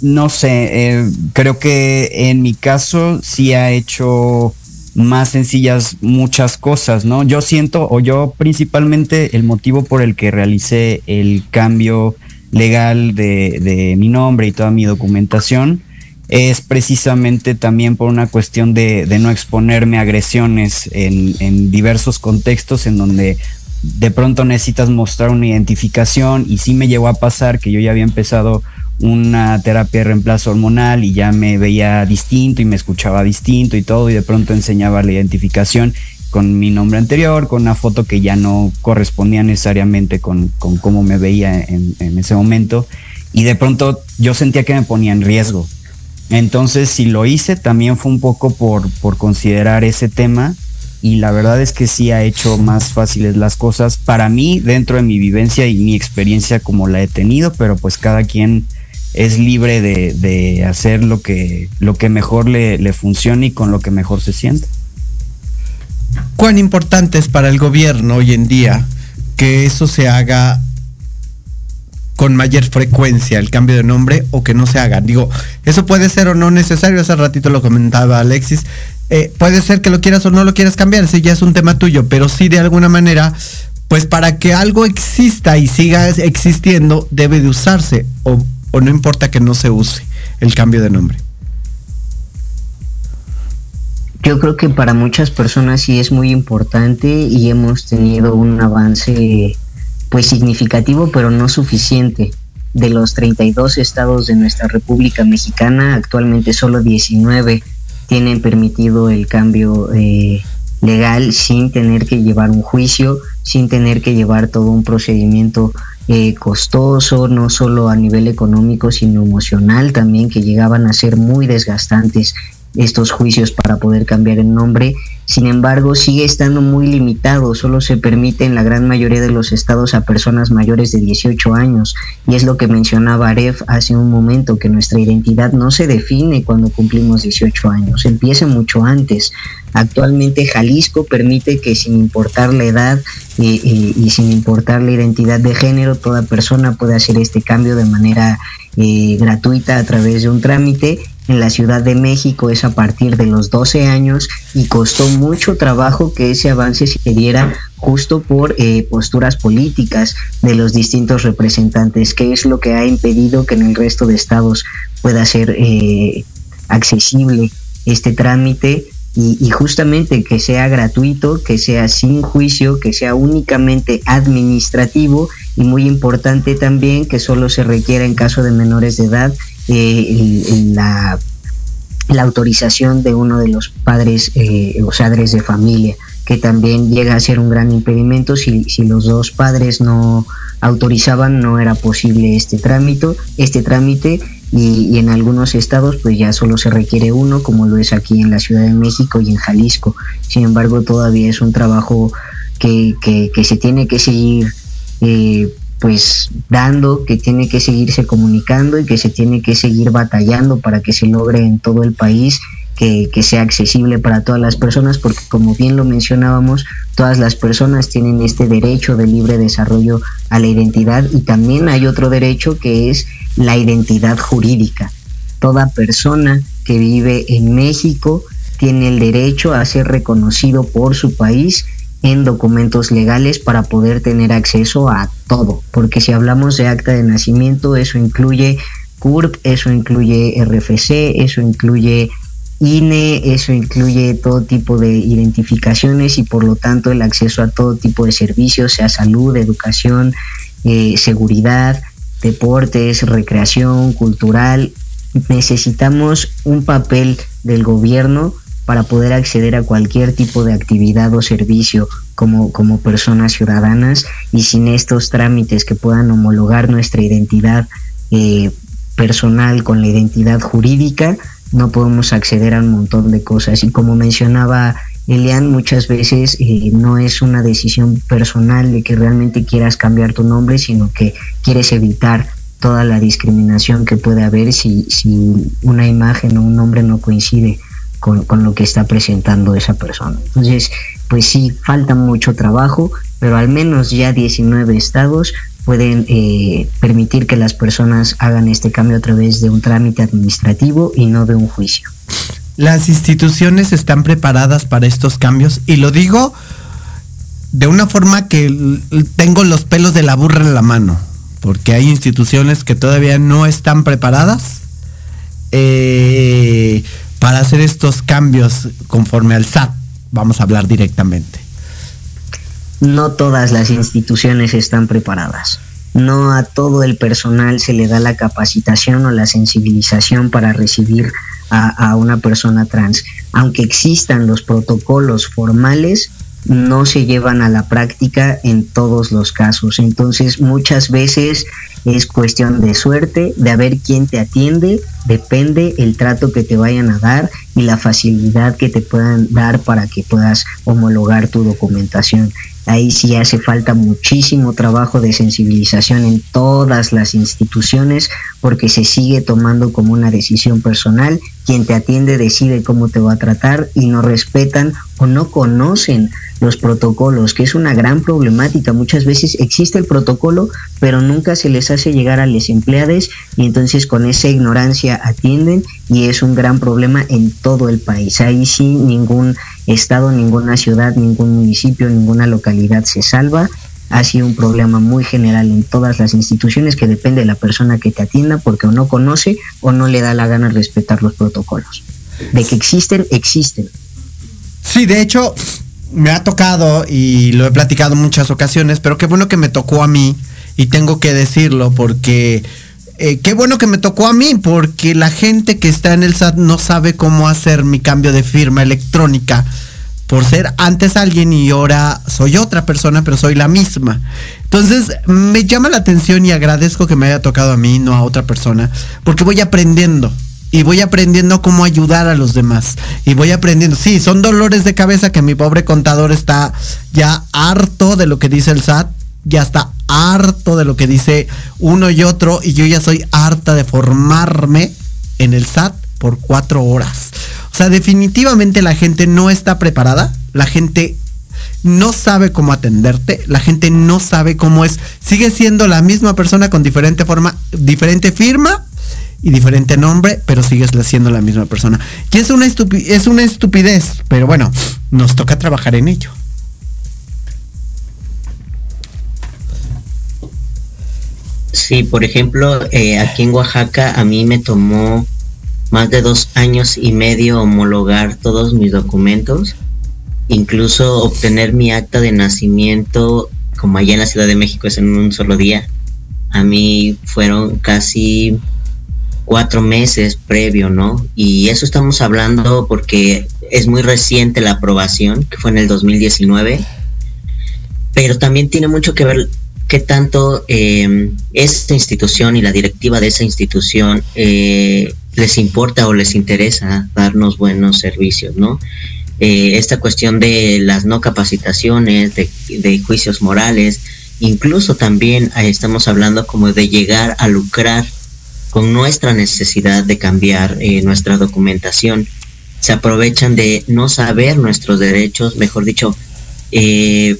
B: no sé, eh, creo que en mi caso sí ha hecho más sencillas muchas cosas, ¿no? Yo siento, o yo principalmente el motivo por el que realicé el cambio legal de, mi nombre y toda mi documentación es precisamente también por una cuestión de, no exponerme a agresiones en, en diversos contextos en donde de pronto necesitas mostrar una identificación y sí me llegó a pasar que yo ya había empezado una terapia de reemplazo hormonal y ya me veía distinto y me escuchaba distinto y todo y de pronto enseñaba la identificación con mi nombre anterior, con una foto que ya no correspondía necesariamente con, con cómo me veía en, ese momento y de pronto yo sentía que me ponía en riesgo. Entonces si lo hice también fue un poco por, por considerar ese tema y la verdad es que sí ha hecho más fáciles las cosas para mí dentro de mi vivencia y mi experiencia como la he tenido, pero pues cada quien es libre de, hacer lo que, lo que mejor le, le funcione y con lo que mejor se siente.
A: ¿Cuán importante es para el gobierno hoy en día que eso se haga con mayor frecuencia el cambio de nombre o que no se haga. Digo, eso puede ser o no necesario, hace ratito lo comentaba Alexis. Eh, puede ser que lo quieras o no lo quieras cambiar, ese ya es un tema tuyo, pero sí de alguna manera, pues para que algo exista y siga existiendo, debe de usarse o no importa que no se use el cambio de nombre.
C: Yo creo que para muchas personas sí es muy importante y hemos tenido un avance pues significativo pero no suficiente. De los 32 estados de nuestra República Mexicana, actualmente solo 19 tienen permitido el cambio eh, legal sin tener que llevar un juicio, sin tener que llevar todo un procedimiento eh, costoso, no solo a nivel económico, sino emocional también, que llegaban a ser muy desgastantes estos juicios para poder cambiar el nombre. Sin embargo, sigue estando muy limitado, solo se permite en la gran mayoría de los estados a personas mayores de 18 años. Y es lo que mencionaba Aref hace un momento, que nuestra identidad no se define cuando cumplimos 18 años, empieza mucho antes. Actualmente Jalisco permite que sin importar la edad eh, eh, y sin importar la identidad de género, toda persona puede hacer este cambio de manera eh, gratuita a través de un trámite. En la Ciudad de México es a partir de los 12 años y costó mucho trabajo que ese avance se diera justo por posturas políticas de los distintos representantes, que es lo que ha impedido que en el resto de estados pueda ser accesible este trámite y, y, justamente que sea gratuito, que sea sin juicio, que sea únicamente administrativo y muy importante también que solo se requiera en caso de menores de edad eh, la, la, autorización de uno de los padres eh, o padres de familia, que también llega a ser un gran impedimento. Si, si los dos padres no autorizaban, no era posible este trámite, este trámite y, en algunos estados pues ya solo se requiere uno, como lo es aquí en la Ciudad de México y en Jalisco. Sin embargo, todavía es un trabajo que, que, que se tiene que seguir eh, pues dando, que tiene que seguirse comunicando y que se tiene que seguir batallando para que se logre en todo el país que, que, sea accesible para todas las personas, porque como bien lo mencionábamos, todas las personas tienen este derecho de libre desarrollo a la identidad y también hay otro derecho que es la identidad jurídica. Toda persona que vive en México tiene el derecho a ser reconocido por su país en documentos legales para poder tener acceso a todo, porque si hablamos de acta de nacimiento, eso incluye CURP, eso incluye RFC, eso incluye INE, eso incluye todo tipo de identificaciones y por lo tanto el acceso a todo tipo de servicios, sea salud, educación, eh, seguridad, deportes, recreación, cultural. Necesitamos un papel del gobierno para poder acceder a cualquier tipo de actividad o servicio como, como personas ciudadanas y sin estos trámites que puedan homologar nuestra identidad eh, personal con la identidad jurídica, no podemos acceder a un montón de cosas. Y como mencionaba Elian, muchas veces eh, no es una decisión personal de que realmente quieras cambiar tu nombre, sino que quieres evitar toda la discriminación que puede haber si, una imagen o un nombre no coincide con, con, lo que está presentando esa persona. Entonces, pues sí, falta mucho trabajo, pero al menos ya 19 estados pueden eh, permitir que las personas hagan este cambio a través de un trámite administrativo y no de un juicio.
A: Las instituciones están preparadas para estos cambios y lo digo de una forma que tengo los pelos de la burra en la mano, porque hay instituciones que todavía no están preparadas. Eh, para hacer estos cambios conforme al SAT? Vamos a hablar directamente.
C: No todas las instituciones están preparadas. No a todo el personal se le da la capacitación o la sensibilización para recibir a, una persona trans. Aunque existan los protocolos formales, no se llevan a la práctica en todos los casos. Entonces muchas veces es cuestión de suerte, de ver quién te atiende, depende el trato que te vayan a dar y la facilidad que te puedan dar para que puedas homologar tu documentación. Ahí sí hace falta muchísimo trabajo de sensibilización en todas las instituciones porque se sigue tomando como una decisión personal. Quien te atiende decide cómo te va a tratar y no respetan o no conocen los protocolos, que es una gran problemática. Muchas veces existe el protocolo, pero nunca se les hace llegar a los empleados y entonces con esa ignorancia atienden y es un gran problema en todo el país. Ahí sí ningún estado, ninguna ciudad, ningún municipio, ninguna localidad se salva. Ha sido un problema muy general en todas las instituciones que depende de la persona que te atienda porque o no conoce o no le da la gana respetar los protocolos. De que existen, existen.
A: Sí, de hecho, me ha tocado y lo he platicado muchas ocasiones, pero qué bueno que me tocó a mí y tengo que decirlo porque eh, qué bueno que me tocó a mí porque la gente que está en el SAT no sabe cómo hacer mi cambio de firma electrónica por ser antes alguien y ahora soy otra persona, pero soy la misma. Entonces me llama la atención y agradezco que me haya tocado a mí, no a otra persona, porque voy aprendiendo y voy aprendiendo cómo ayudar a los demás. Y voy aprendiendo. Sí, son dolores de cabeza que mi pobre contador está ya harto de lo que dice el SAT. Ya está harto de lo que dice uno y otro. Y yo ya soy harta de formarme en el SAT por cuatro horas. O sea, definitivamente la gente no está preparada. La gente no sabe cómo atenderte, la gente no sabe cómo es, sigue siendo la misma persona con diferente forma, diferente firma, y diferente nombre, pero sigues siendo la misma persona. Y es una, es una estupidez, pero bueno, nos toca trabajar en ello.
D: Sí, por ejemplo, eh, aquí en Oaxaca a mí me tomó más de dos años y medio homologar todos mis documentos, incluso obtener mi acta de nacimiento, como allá en la Ciudad de México es en un solo día. A mí fueron casi cuatro meses previo, ¿no? Y eso estamos hablando porque es muy reciente la aprobación, que fue en el 2019, pero también tiene mucho que ver qué tanto eh, esta institución y la directiva de esa institución eh, les importa o les interesa darnos buenos servicios, ¿no? Eh, esta cuestión de las no capacitaciones, de, de juicios morales, incluso también estamos hablando como de llegar a lucrar con nuestra necesidad de cambiar eh, nuestra documentación. Se aprovechan de no saber nuestros derechos, mejor dicho, eh,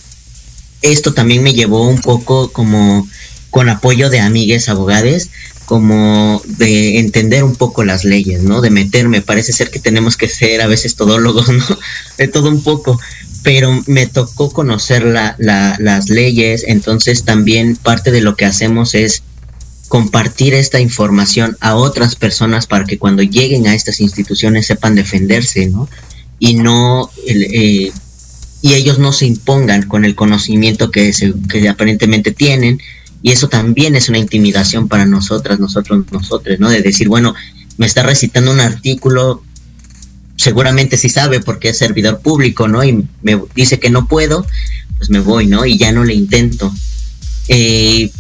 D: esto también me llevó un poco como con apoyo de amigues abogados, como de entender un poco las leyes, ¿no? De meterme, parece ser que tenemos que ser a veces todólogos, ¿no? De todo un poco, pero me tocó conocer la, las leyes, entonces también parte de lo que hacemos es compartir esta información a otras personas para que cuando lleguen a estas instituciones sepan defenderse, ¿no? Y no eh, y ellos no se impongan con el conocimiento que, que aparentemente tienen y eso también es una intimidación para nosotras, nosotros, nosotros, ¿no? De decir, bueno, me está recitando un artículo, seguramente sí sabe porque es servidor público, ¿no? Y me dice que no puedo, pues me voy, ¿no? Y ya no le intento. Eh,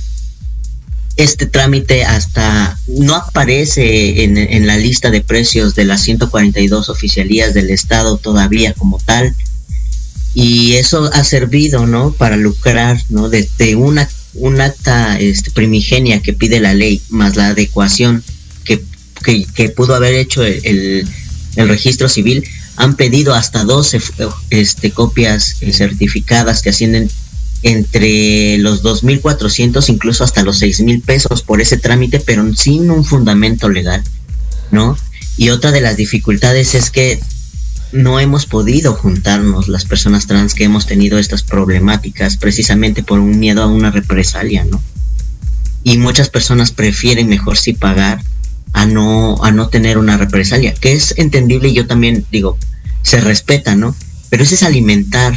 D: este trámite hasta no aparece en, la lista de precios de las 142 oficialías del Estado todavía como tal. Y eso ha servido, ¿no? Para lucrar, ¿no? Desde una, un acta este, primigenia que pide la ley, más la adecuación que, que, pudo haber hecho el, el, registro civil, han pedido hasta 12 este, copias eh, certificadas que ascienden entre los 2.400, incluso hasta los 6.000 pesos por ese trámite, pero sin un fundamento legal, ¿no? Y otra de las dificultades es que no hemos podido juntarnos las personas trans que hemos tenido estas problemáticas precisamente por un miedo a una represalia, ¿no? Y muchas personas prefieren mejor sí pagar a no, a no tener una represalia, que es entendible y yo también digo, se respeta, ¿no? Pero eso es alimentar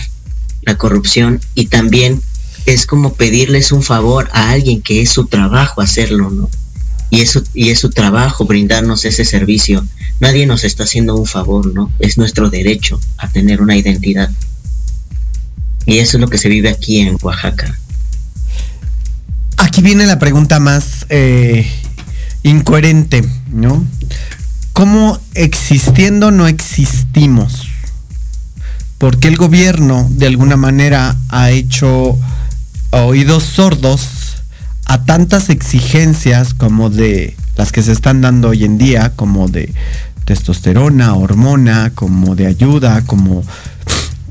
D: la corrupción y también es como pedirles un favor a alguien que es su trabajo hacerlo, ¿no? Y es su, y es su trabajo brindarnos ese servicio. Nadie nos está haciendo un favor, ¿no? Es nuestro derecho a tener una identidad. Y eso es lo que se vive aquí en Oaxaca.
A: Aquí viene la pregunta más eh, incoherente, ¿no? ¿Cómo existiendo no existimos? por qué el gobierno de alguna manera ha hecho oídos sordos a tantas exigencias como de las que se están dando hoy en día, como de testosterona, hormona, como de ayuda, como...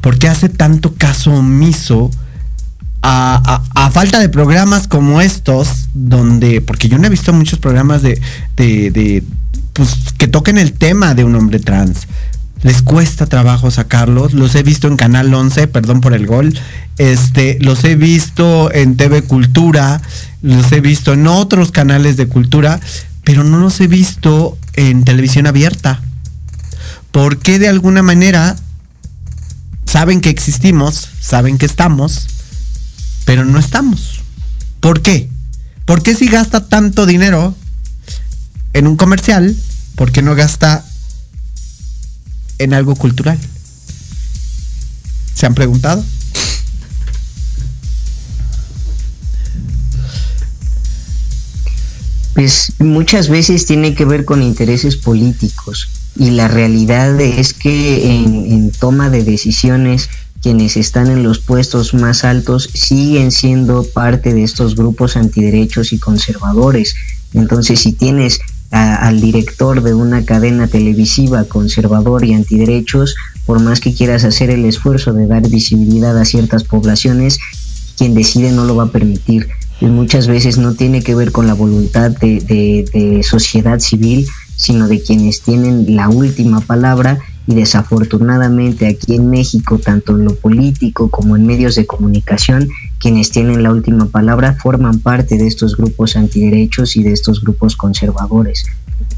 A: ¿Por qué hace tanto caso omiso a, falta de programas como estos, donde, porque yo no he visto muchos programas de, de, pues, que toquen el tema de un hombre trans. Les cuesta trabajo sacarlos. Los he visto en Canal 11, perdón por el gol. Este, los he visto en TV Cultura, los he visto en otros canales de cultura, pero no los he visto en televisión abierta. Porque de alguna manera saben que existimos, saben que estamos, pero no estamos. ¿Por qué? ¿Por qué si gasta tanto dinero en un comercial? ¿Por qué no gasta en algo cultural? ¿Se han preguntado?
C: Pues muchas veces tiene que ver con intereses políticos y la realidad es que en, toma de decisiones quienes están en los puestos más altos siguen siendo parte de estos grupos antiderechos y conservadores. Entonces, si tienes al director de una cadena televisiva conservador y antiderechos, por más que quieras hacer el esfuerzo de dar visibilidad a ciertas poblaciones, quien decide no lo va a permitir. Y muchas veces no tiene que ver con la voluntad de, de sociedad civil, sino de quienes tienen la última palabra y desafortunadamente aquí en México, tanto en lo político como en medios de comunicación, quienes tienen la última palabra forman parte de estos grupos antiderechos y de estos grupos conservadores.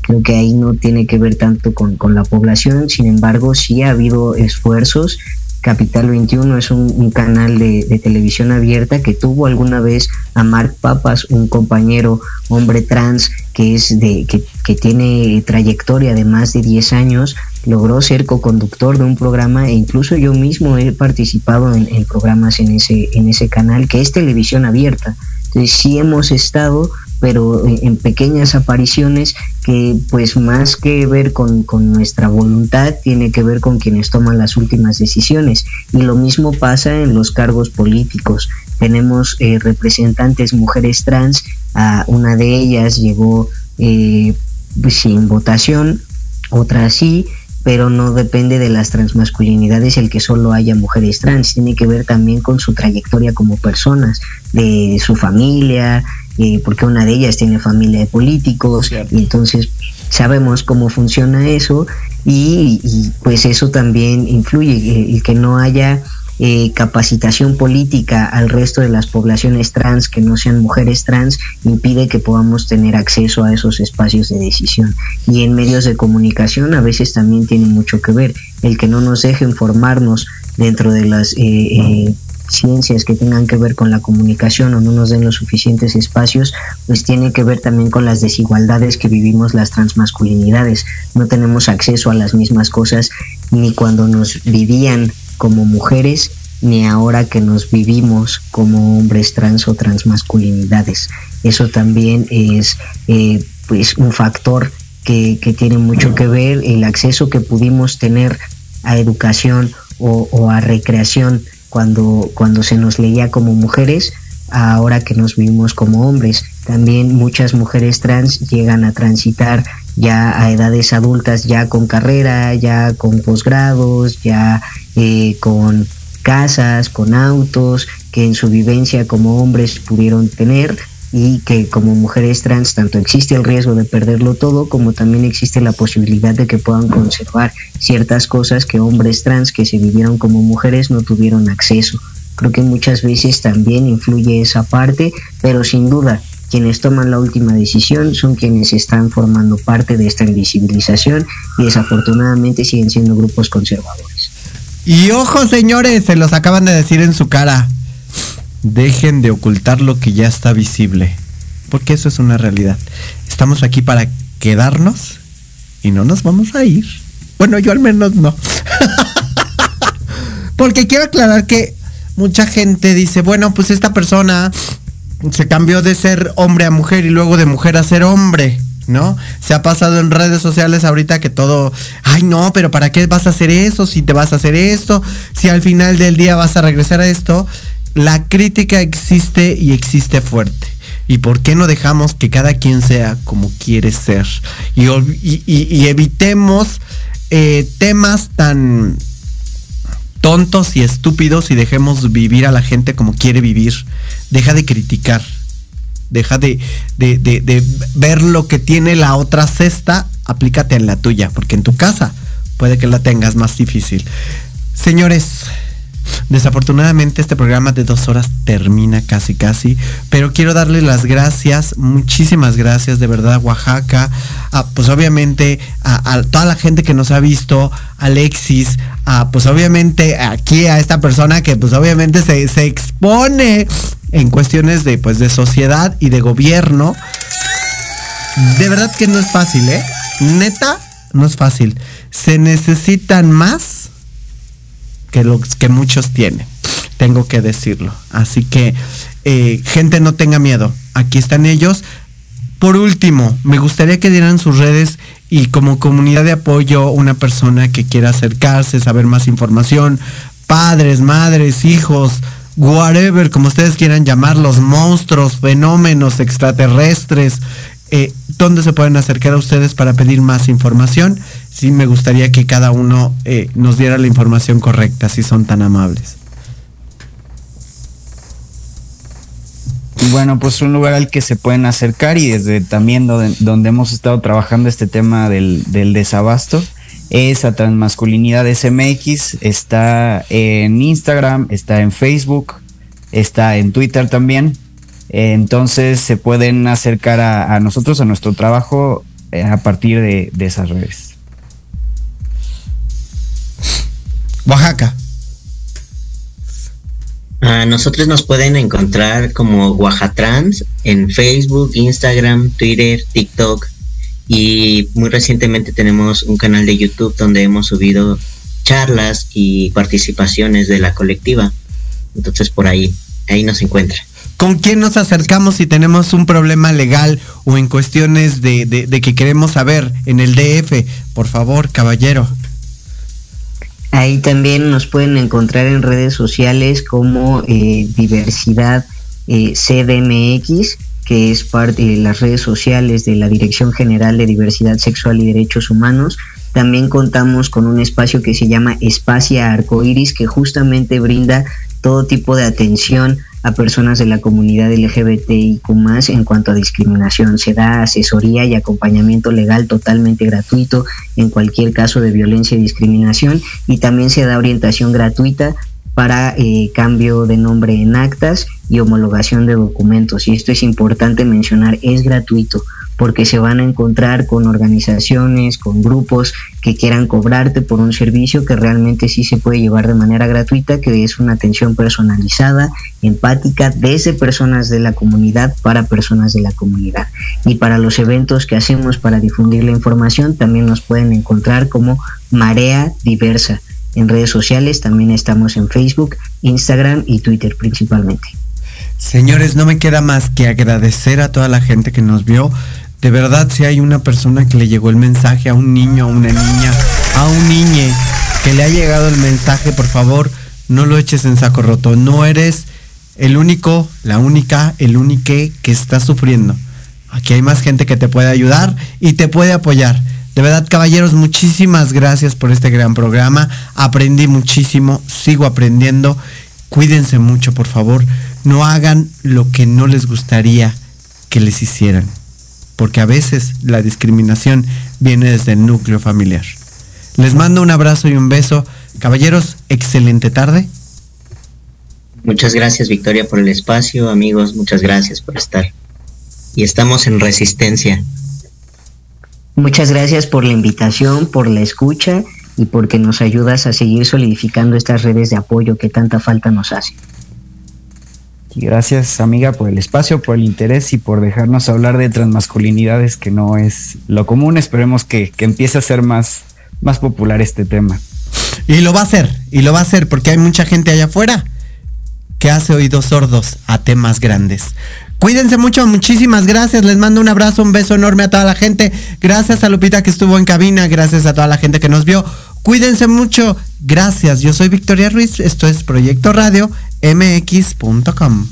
C: Creo que ahí no tiene que ver tanto con, la población, sin embargo sí ha habido esfuerzos Capital 21 es un, canal de, televisión abierta que tuvo alguna vez a Mark Papas, un compañero hombre trans que es de que, tiene trayectoria de más de 10 años logró ser co-conductor de un programa e incluso yo mismo he participado en, programas en ese, en ese canal que es televisión abierta. Entonces sí hemos estado, pero en, pequeñas apariciones que pues más que ver con, con, nuestra voluntad tiene que ver con quienes toman las últimas decisiones. Y lo mismo pasa en los cargos políticos. Tenemos eh, representantes mujeres trans, a una de ellas llegó eh, pues, sin votación, otra sí, pero no depende de las transmasculinidades el que solo haya mujeres trans, tiene que ver también con su trayectoria como personas, de su familia, eh, porque una de ellas tiene familia de políticos, y entonces sabemos cómo funciona eso y, y pues eso también influye, el que no haya eh, capacitación política al resto de las poblaciones trans que no sean mujeres trans impide que podamos tener acceso a esos espacios de decisión. Y en medios de comunicación a veces también tiene mucho que ver el que no nos dejen formarnos dentro de las eh, eh, ciencias que tengan que ver con la comunicación o no nos den los suficientes espacios, pues tiene que ver también con las desigualdades que vivimos las transmasculinidades. No tenemos acceso a las mismas cosas ni cuando nos vivían como mujeres ni ahora que nos vivimos como hombres trans o transmasculinidades. Eso también es eh, pues un factor que, tiene mucho que ver el acceso que pudimos tener a educación o, a recreación cuando, cuando se nos leía como mujeres, ahora que nos vivimos como hombres. También muchas mujeres trans llegan a transitar ya a edades adultas, ya con carrera, ya con posgrados, ya eh, con casas, con autos, que en su vivencia como hombres pudieron tener y que como mujeres trans tanto existe el riesgo de perderlo todo como también existe la posibilidad de que puedan conservar ciertas cosas que hombres trans que se vivieron como mujeres no tuvieron acceso. Creo que muchas veces también influye esa parte, pero sin duda quienes toman la última decisión son quienes están formando parte de esta invisibilización y desafortunadamente siguen siendo grupos conservadores.
A: Y ojo señores, se los acaban de decir en su cara. Dejen de ocultar lo que ya está visible. Porque eso es una realidad. Estamos aquí para quedarnos y no nos vamos a ir. Bueno, yo al menos no. porque quiero aclarar que mucha gente dice, bueno, pues esta persona se cambió de ser hombre a mujer y luego de mujer a ser hombre. ¿no? Se ha pasado en redes sociales ahorita que todo, ay no, pero ¿para qué vas a hacer eso? Si te vas a hacer esto, si al final del día vas a regresar a esto, la crítica existe y existe fuerte. ¿Y por qué no dejamos que cada quien sea como quiere ser? Y, evitemos eh, temas tan tontos y estúpidos y dejemos vivir a la gente como quiere vivir. Deja de criticar Deja de, de, ver lo que tiene la otra cesta, aplícate en la tuya, porque en tu casa puede que la tengas más difícil. Señores, Desafortunadamente este programa de dos horas termina casi casi, pero quiero darle las gracias, muchísimas gracias de verdad Oaxaca, pues obviamente a, toda la gente que nos ha visto, Alexis, a, pues obviamente aquí a esta persona que pues obviamente se, se expone en cuestiones de pues de sociedad y de gobierno. De verdad que no es fácil, ¿eh? Neta, no es fácil. Se necesitan más que los que muchos tienen. Tengo que decirlo. Así que, eh, gente, no tenga miedo. Aquí están ellos. Por último, me gustaría que dieran sus redes y como comunidad de apoyo, una persona que quiera acercarse, saber más información, padres, madres, hijos, whatever, como ustedes quieran llamarlos, monstruos, fenómenos extraterrestres, eh, ¿dónde se pueden acercar a ustedes para pedir más información? Sí me gustaría que cada uno eh, nos diera la información correcta, si son tan amables.
B: Bueno, pues un lugar al que se pueden acercar y desde también donde, hemos estado trabajando este tema del, desabasto es a Transmasculinidad SMX, está en Instagram, está en Facebook, está en Twitter también. Entonces se pueden acercar a, nosotros, a nuestro trabajo, eh, a partir de esas redes.
A: Oaxaca.
D: A nosotros nos pueden encontrar como Oaxatrans en Facebook, Instagram, Twitter, TikTok y muy recientemente tenemos un canal de YouTube donde hemos subido charlas y participaciones de la colectiva. Entonces por ahí, ahí nos encuentra.
A: ¿Con quién nos acercamos si tenemos un problema legal o en cuestiones de, de que queremos saber en el DF? Por favor, caballero.
C: Ahí también nos pueden encontrar en redes sociales como eh, Diversidad eh, CDMX, que es parte de las redes sociales de la Dirección General de Diversidad Sexual y Derechos Humanos. También contamos con un espacio que se llama Espacia Arcoiris, que justamente brinda todo tipo de atención a personas de la comunidad LGBTIQ en cuanto a discriminación. Se da asesoría y acompañamiento legal totalmente gratuito en cualquier caso de violencia y discriminación y también se da orientación gratuita para eh, cambio de nombre en actas y homologación de documentos. Y esto es importante mencionar, es gratuito porque se van a encontrar con organizaciones, con grupos que quieran cobrarte por un servicio que realmente sí se puede llevar de manera gratuita, que es una atención personalizada, empática, desde personas de la comunidad para personas de la comunidad. Y para los eventos que hacemos para difundir la información, también nos pueden encontrar como Marea Diversa. En redes sociales también estamos en Facebook, Instagram y Twitter principalmente.
A: Señores, no me queda más que agradecer a toda la gente que nos vio. De verdad, si hay una persona que le llegó el mensaje a un niño, a una niña, a un niñe, que le ha llegado el mensaje, por favor, no lo eches en saco roto. No eres el único, la única, el único que está sufriendo. Aquí hay más gente que te puede ayudar y te puede apoyar. De verdad, caballeros, muchísimas gracias por este gran programa. Aprendí muchísimo, sigo aprendiendo. Cuídense mucho, por favor. No hagan lo que no les gustaría que les hicieran porque a veces la discriminación viene desde el núcleo familiar. Les mando un abrazo y un beso. Caballeros, excelente tarde.
D: Muchas gracias Victoria por el espacio, amigos, muchas gracias por estar. Y estamos en resistencia.
C: Muchas gracias por la invitación, por la escucha y porque nos ayudas a seguir solidificando estas redes de apoyo que tanta falta nos hacen y
B: gracias, amiga, por el espacio, por el interés y por dejarnos hablar de transmasculinidades, que no es lo común. Esperemos que, que empiece a ser más, más popular este tema.
A: Y lo va a ser, y lo va a ser, porque hay mucha gente allá afuera que hace oídos sordos a temas grandes. Cuídense mucho, muchísimas gracias. Les mando un abrazo, un beso enorme a toda la gente. Gracias a Lupita que estuvo en cabina, gracias a toda la gente que nos vio. Cuídense mucho. Gracias. Yo soy Victoria Ruiz. Esto es Proyecto Radio mx.com.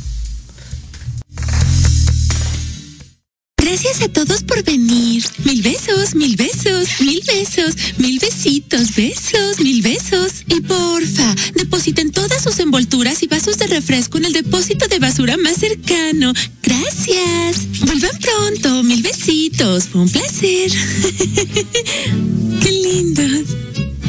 E: Gracias a todos por venir. Mil besos, mil besos, mil besos, mil besitos, besos, mil besos. Y porfa, depositen todas sus envolturas y vasos de refresco en el depósito de basura más cercano. Gracias. Vuelvan pronto, mil besitos. Fue un placer. Qué lindo.